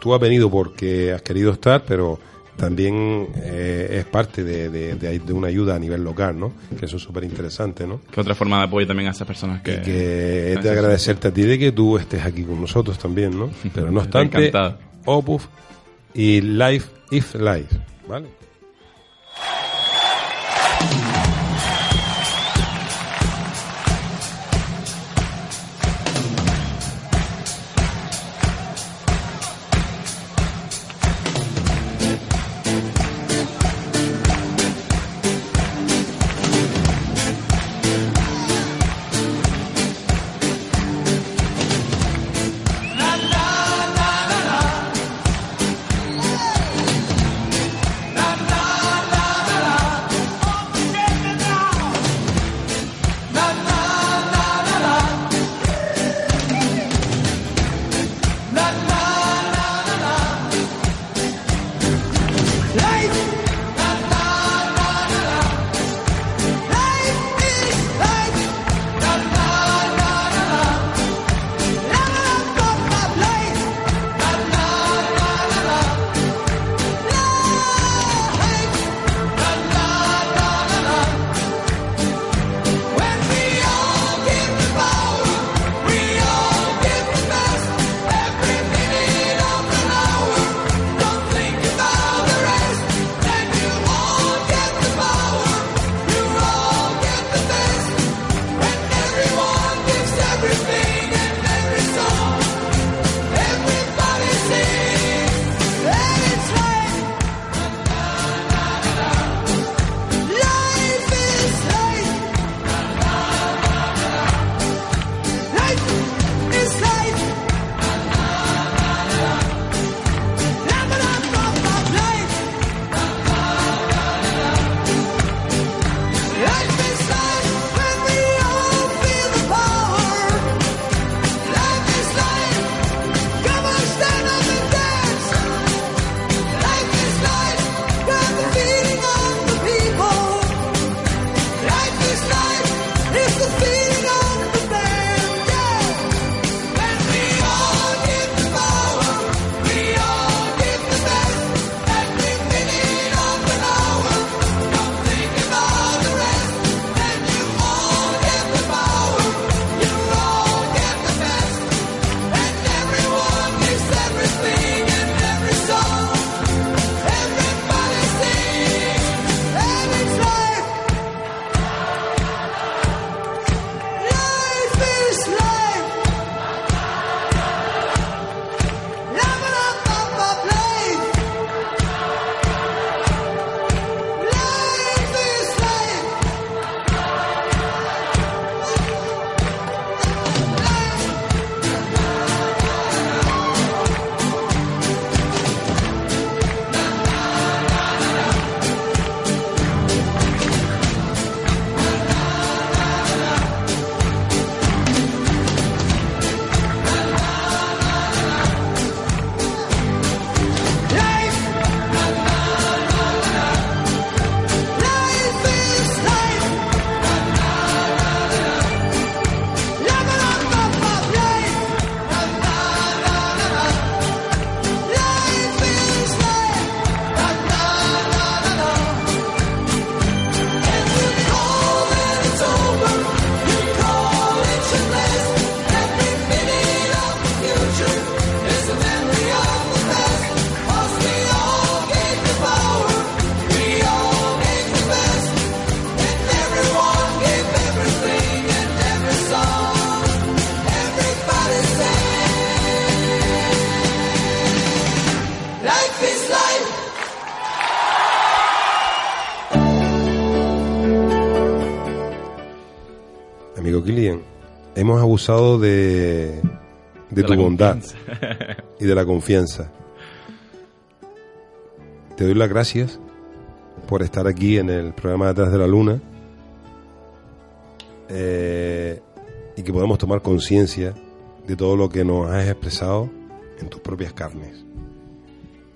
tú has venido porque has querido estar, pero también eh, es parte de, de- de- de una ayuda a nivel local, ¿no? Que eso es súper interesante, ¿no? que otra forma de apoyo también a esas personas que... y que es de agradecerte a ti de que tú estés aquí con nosotros también, ¿no? Pero no obstante. Opus y Life If Life, ¿vale? Hemos abusado de, de, De tu bondad confianza. y de la confianza. Te doy las gracias por estar aquí en el programa Detrás de la Luna eh, y que podamos tomar conciencia de todo lo que nos has expresado en tus propias carnes.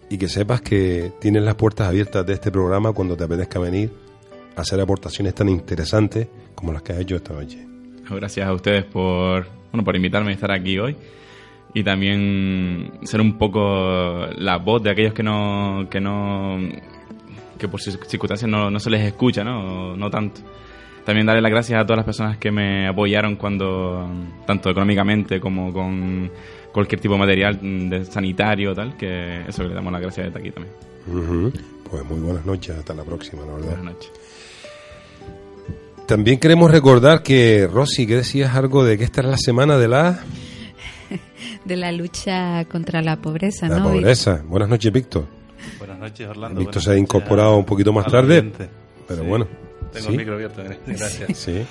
Y que sepas que tienes las puertas abiertas de este programa cuando te apetezca venir a hacer aportaciones tan interesantes como las que has hecho esta noche. Gracias a ustedes por, bueno, por invitarme a estar aquí hoy y también ser un poco la voz de aquellos que no que no que por circunstancias no, no se les escucha, ¿no? No tanto. También darle las gracias a todas las personas que me apoyaron cuando tanto económicamente como con cualquier tipo de material mm, de sanitario tal, que eso le damos las gracias desde aquí también. Pues muy buenas noches, hasta la próxima, la verdad. Buenas noches. También queremos recordar que, Rosy, que decías algo de que esta es la semana de la, De la lucha contra la pobresa, la ¿no? Y- pobreza. Buenas noches, Víctor. Buenas noches, Orlando. Víctor Buenas se ha incorporado un poquito más tarde, pero Sí. bueno. Tengo Sí. el micro abierto, gracias. Sí.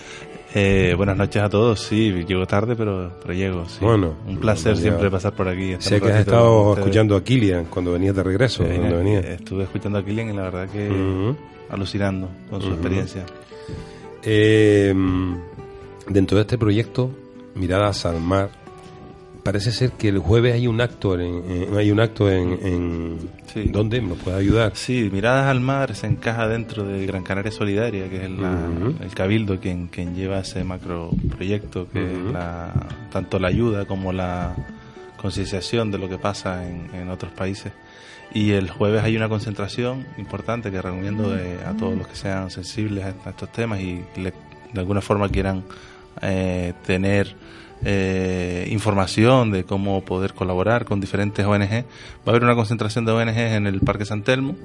Eh, buenas noches a todos. Sí, llego tarde, pero, pero llego. sí. Bueno, un placer siempre pasar por aquí. Sé que has estado escuchando a Kilian cuando venías de regreso, Eh. Estuve escuchando a Kilian y la verdad que alucinando con su experiencia. Eh, dentro de este proyecto, Miradas al Mar, parece ser que el jueves hay un acto en, en- hay un acto en, en Sí. ¿dónde? ¿Me puede ayudar? Sí, Miradas al Mar se encaja dentro de Gran Canaria Solidaria, que es la- el cabildo quien, quien lleva ese macro proyecto, que es la, tanto la ayuda como la concienciación de lo que pasa en, en otros países. Y el jueves hay una concentración importante que recomiendo eh, a todos los que sean sensibles a, estos temas y le- de alguna forma quieran eh, tener eh, información de cómo poder colaborar con diferentes ONG. Va a haber una concentración de ONG en el Parque San Telmo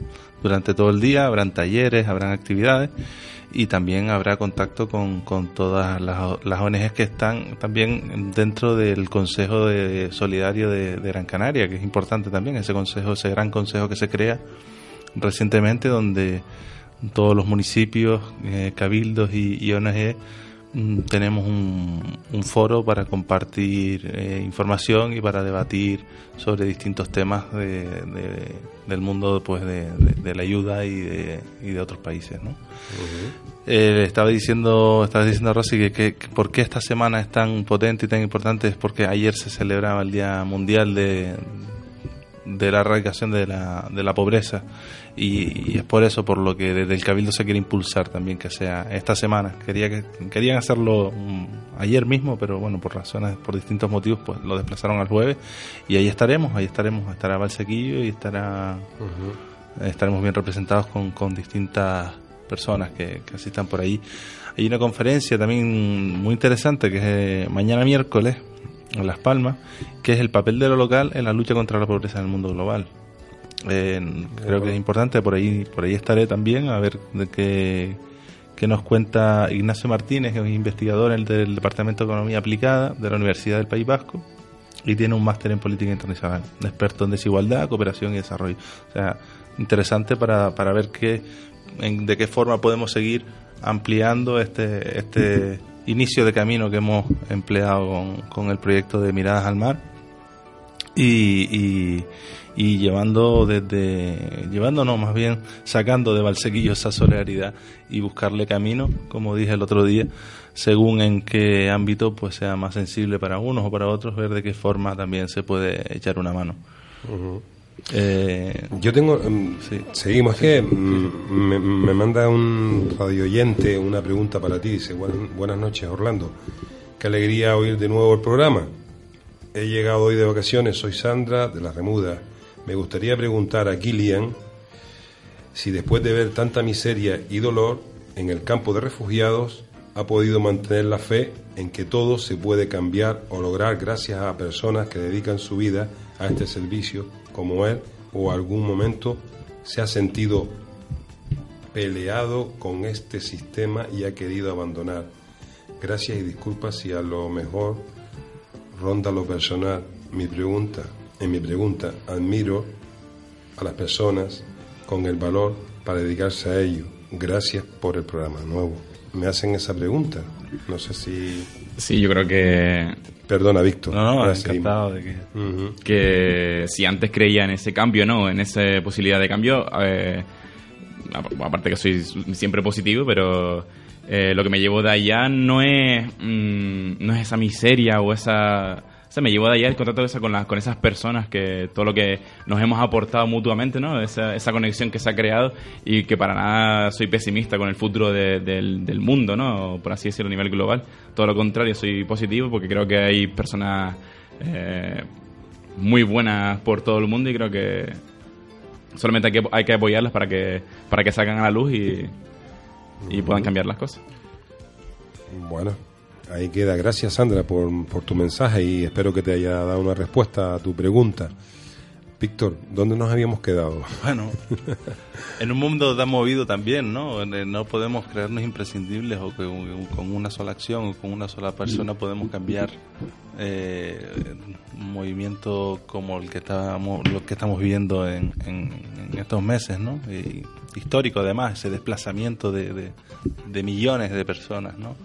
durante todo el día, habrán talleres, habrán actividades y también habrá contacto con, con todas las, las ONGs que están también dentro del Consejo de Solidario de, Gran Canaria, que es importante también, ese consejo, ese gran consejo que se crea recientemente donde todos los municipios, eh, cabildos y, y ONG tenemos un, un foro para compartir eh, información y para debatir sobre distintos temas de, de- del mundo pues de, la ayuda y de, y de otros países ¿no? Eh, estaba diciendo estaba diciendo Rosy que, que, que por qué esta semana es tan potente y tan importante es porque ayer se celebraba el Día Mundial de, de la erradicación de la, de la pobreza y, y es por eso por lo que desde el Cabildo se quiere impulsar también que sea esta semana. Quería que querían hacerlo mm, ayer mismo pero bueno por razones por distintos motivos pues lo desplazaron al jueves y ahí estaremos ahí estaremos. Estará Valsequillo y estará estaremos bien representados con, con distintas personas que, que asistan por ahí. Hay una conferencia también muy interesante que es eh, mañana miércoles en Las Palmas, que es el papel de lo local en la lucha contra la pobreza en el mundo global. Eh, creo que es importante, por ahí, por ahí estaré también a ver de qué, qué nos cuenta Ignacio Martínez, que es investigador en el del Departamento de Economía Aplicada de la Universidad del País Vasco y tiene un máster en política internacional, experto en desigualdad, cooperación y desarrollo. O sea, interesante para, para ver qué, en- de qué forma podemos seguir ampliando este, este inicio de camino que hemos empleado con, con el proyecto de Miradas al Mar y, y, y llevando desde llevando no más bien sacando de Valsequillo esa solidaridad y buscarle camino como dije el otro día según en qué ámbito pues sea más sensible para unos o para otros ver de qué forma también se puede echar una mano Eh, Yo tengo. Sí. Seguimos, es que mm, me, me manda un radio oyente una pregunta para ti. Dice: buenas noches, Orlando. Qué alegría oír de nuevo el programa. He llegado hoy de vacaciones, soy Sandra de la Remuda. Me gustaría preguntar a Kilian si después de ver tanta miseria y dolor en el campo de refugiados ha podido mantener la fe en que todo se puede cambiar o lograr gracias a personas que dedican su vida a este servicio como él o algún momento se ha sentido peleado con este sistema y ha querido abandonar. Gracias y disculpas si a lo mejor ronda lo personal. Mi pregunta, en mi pregunta, admiro a las personas con el valor para dedicarse a ello. Gracias por el programa nuevo. Me hacen esa pregunta. No sé si Sí, yo creo que, Perdona, Víctor. No, no, encantado de que... Ujú. que si antes creía en ese cambio, ¿no? En esa posibilidad de cambio, eh, ap- aparte que soy siempre positivo, pero eh, lo que me llevo de allá no es, mm, no es esa miseria o esa... Me llevo de allá el contacto con, las, con esas personas que todo lo que nos hemos aportado mutuamente, ¿no? Esa, esa conexión que se ha creado y que para nada soy pesimista con el futuro de- del, del mundo, ¿no? Por así decirlo a nivel global. Todo lo contrario, soy positivo porque creo que hay personas eh, muy buenas por todo el mundo y creo que solamente hay que, hay que apoyarlas para que, para que salgan a la luz y, y puedan cambiar las cosas. Bueno, ahí queda. Gracias, Sandra, por, por tu mensaje y espero que te haya dado una respuesta a tu pregunta. Víctor, ¿dónde nos habíamos quedado? Bueno, en un mundo tan movido también, ¿no? Eh, No podemos creernos imprescindibles o que con una sola acción o con una sola persona podemos cambiar eh, un movimiento como el que estamos, lo que estamos viviendo en, en- en estos meses, ¿no? Y histórico además, ese desplazamiento de, de- de millones de personas, ¿no?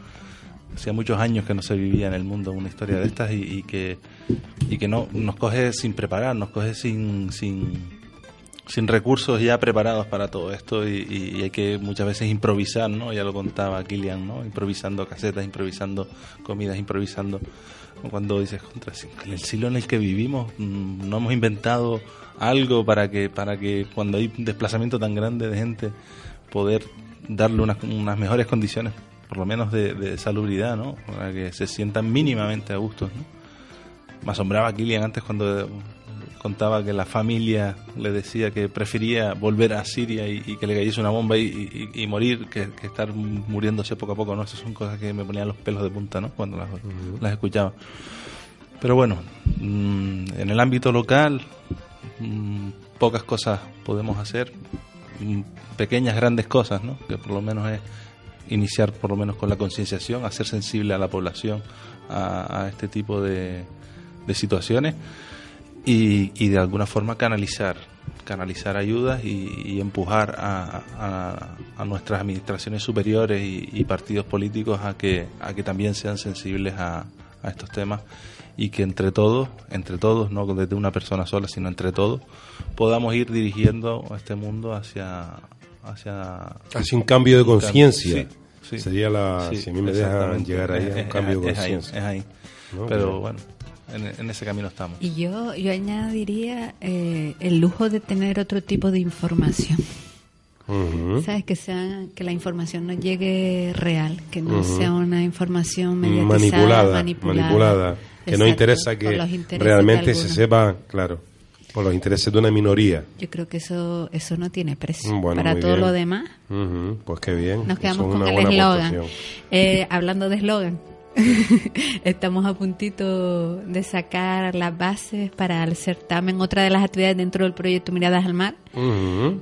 Hacía muchos años que no se vivía en el mundo una historia de estas y, y que y que no nos coge sin preparar, nos coge sin, sin, sin recursos ya preparados para todo esto y, hay que muchas veces improvisar, ¿no? Ya lo contaba Kilian, ¿no? Improvisando casetas, improvisando comidas, improvisando. Cuando dices, contra, en el siglo en el que vivimos mm, no hemos inventado algo para que, para que cuando hay un desplazamiento tan grande de gente poder darle unas, unas mejores condiciones, por lo menos de, de salubridad, ¿no? Para que se sientan mínimamente a gusto, ¿no? Me asombraba Kilian antes cuando contaba que la familia le decía que prefería volver a Siria y, y que le cayese una bomba y, y- y morir que, que estar muriéndose poco a poco, ¿no? Esas son cosas que me ponían los pelos de punta, ¿no? Cuando las, las escuchaba. Pero bueno, mm, en el ámbito local mm, pocas cosas podemos hacer, mm, pequeñas, grandes cosas, ¿no? Que por lo menos es iniciar por lo menos con la concienciación, hacer sensible a la población a, a este tipo de, de situaciones y, y de alguna forma canalizar canalizar ayudas y, y empujar a, a- a nuestras administraciones superiores y, y partidos políticos a que a que también sean sensibles a, a estos temas y que entre todos entre todos no desde una persona sola sino entre todos podamos ir dirigiendo este mundo hacia hacia Hacia un cambio de conciencia. Sí, sí. Sería la. Sí, si a mí me dejan llegar ahí a un Es- cambio de es ahí, conciencia. es ahí. ¿no? Pero Bien. bueno, en, en ese camino estamos. Y yo, yo añadiría eh, el lujo de tener otro tipo de información. ¿Sabes? Que, sea, que la información no llegue real, que no sea una información mediatizada, manipulada, manipulada. manipulada, que no interesa que realmente se sepa, claro, por los intereses de una minoría. Yo creo que eso eso no tiene precio. Bueno, Para todo bien. lo demás, Pues qué bien. nos quedamos es con el eslogan. Eh, hablando de eslogan, estamos a puntito de sacar las bases para el certamen, otra de las actividades dentro del proyecto Miradas al Mar,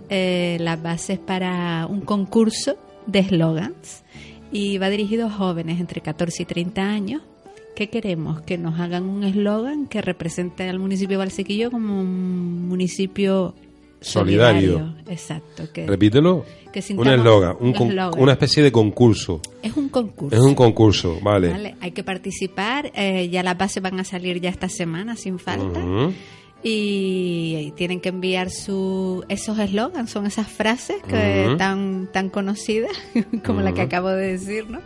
eh, las bases para un concurso de eslogans y va dirigido a jóvenes entre 14 y 30 años. ¿Qué queremos? Que nos hagan un eslogan que represente al municipio de Valsequillo como un municipio Solidario. solidario. Exacto. Que, Repítelo. que Un eslogan, un con- una especie de concurso. Es un concurso. Es un concurso, vale. Vale, Hay que participar. eh, ya las bases van a salir ya esta semana sin falta. Y tienen que enviar su esos eslogans, son esas frases que tan tan conocidas como la que acabo de decir, ¿no?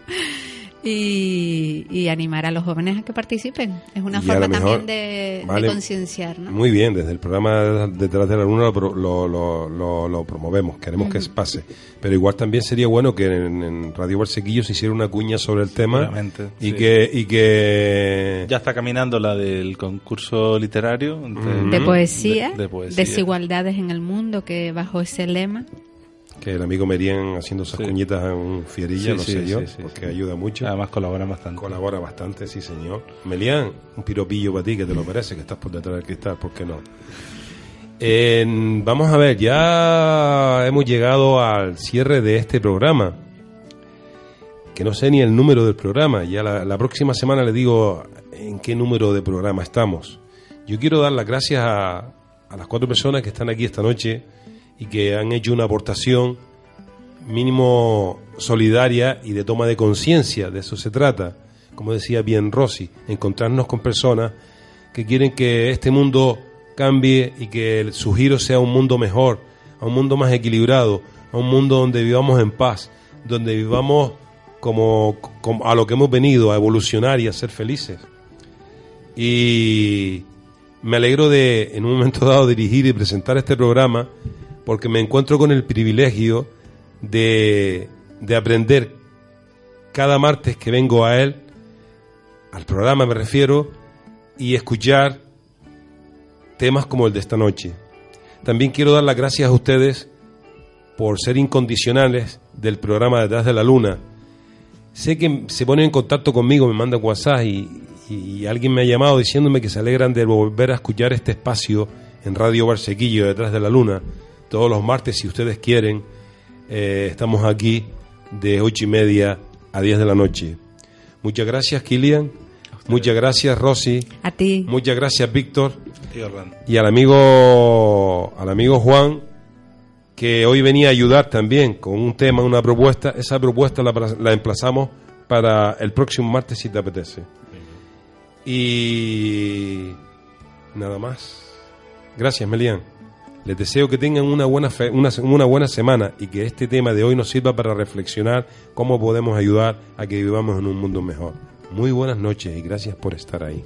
Y, y animar a los jóvenes a que participen. Es una Y a forma también de, de vale. concienciar, ¿no? Muy bien, desde el programa Detrás de la Luna lo, lo, lo- lo- lo promovemos, queremos que pase. Pero igual también sería bueno que en, en Radio Barsequillo se hiciera una cuña sobre el tema y, sí. que, y que... Ya está caminando la del concurso literario. entre- de poesía, De, de poesía. desigualdades en el mundo, que bajo ese lema que el amigo Merien haciendo esas Sí. cuñitas en un fierilla, Sí, sí, sé yo, porque ayuda mucho. Además colaboran bastante. Colabora bastante, sí señor. Melián, un piropillo para ti que te lo merece, que estás por detrás del cristal, ¿por qué no? Vamos a ver, ya hemos llegado al cierre de este programa. Que no sé ni el número del programa. Ya la, la próxima semana le digo en qué número de programa estamos. Yo quiero dar las gracias a, a las cuatro personas que están aquí esta noche y que han hecho una aportación mínimo solidaria y de toma de conciencia, de eso se trata. como decía bien Rossi, encontrarnos con personas que quieren que este mundo cambie y que su giro sea un mundo mejor, a un mundo más equilibrado, a un mundo donde vivamos en paz, donde vivamos como, como a lo que hemos venido, a evolucionar y a ser felices. Y me alegro de, en un momento dado, dirigir y presentar este programa porque me encuentro con el privilegio de, de aprender cada martes que vengo a él, al programa me refiero, y escuchar temas como el de esta noche. También quiero dar las gracias a ustedes por ser incondicionales del programa Detrás de la Luna. Sé que se ponen en contacto conmigo, me mandan WhatsApp y, y alguien me ha llamado diciéndome que se alegran de volver a escuchar este espacio en Radio Barsequillo, Detrás de la Luna, todos los martes si ustedes quieren. Eh, estamos aquí de ocho y media a 10 de la noche. Muchas gracias, Kilian. Muchas gracias, Rosy. A ti. Muchas gracias, Víctor. Y al amigo, al amigo Juan, que hoy venía a ayudar también con un tema, una propuesta. Esa propuesta la, la emplazamos para el próximo martes, si te apetece. Y nada más. Gracias, Melian. Les deseo que tengan una buena, fe- una, una buena semana y que este tema de hoy nos sirva para reflexionar cómo podemos ayudar a que vivamos en un mundo mejor. Muy buenas noches y gracias por estar ahí.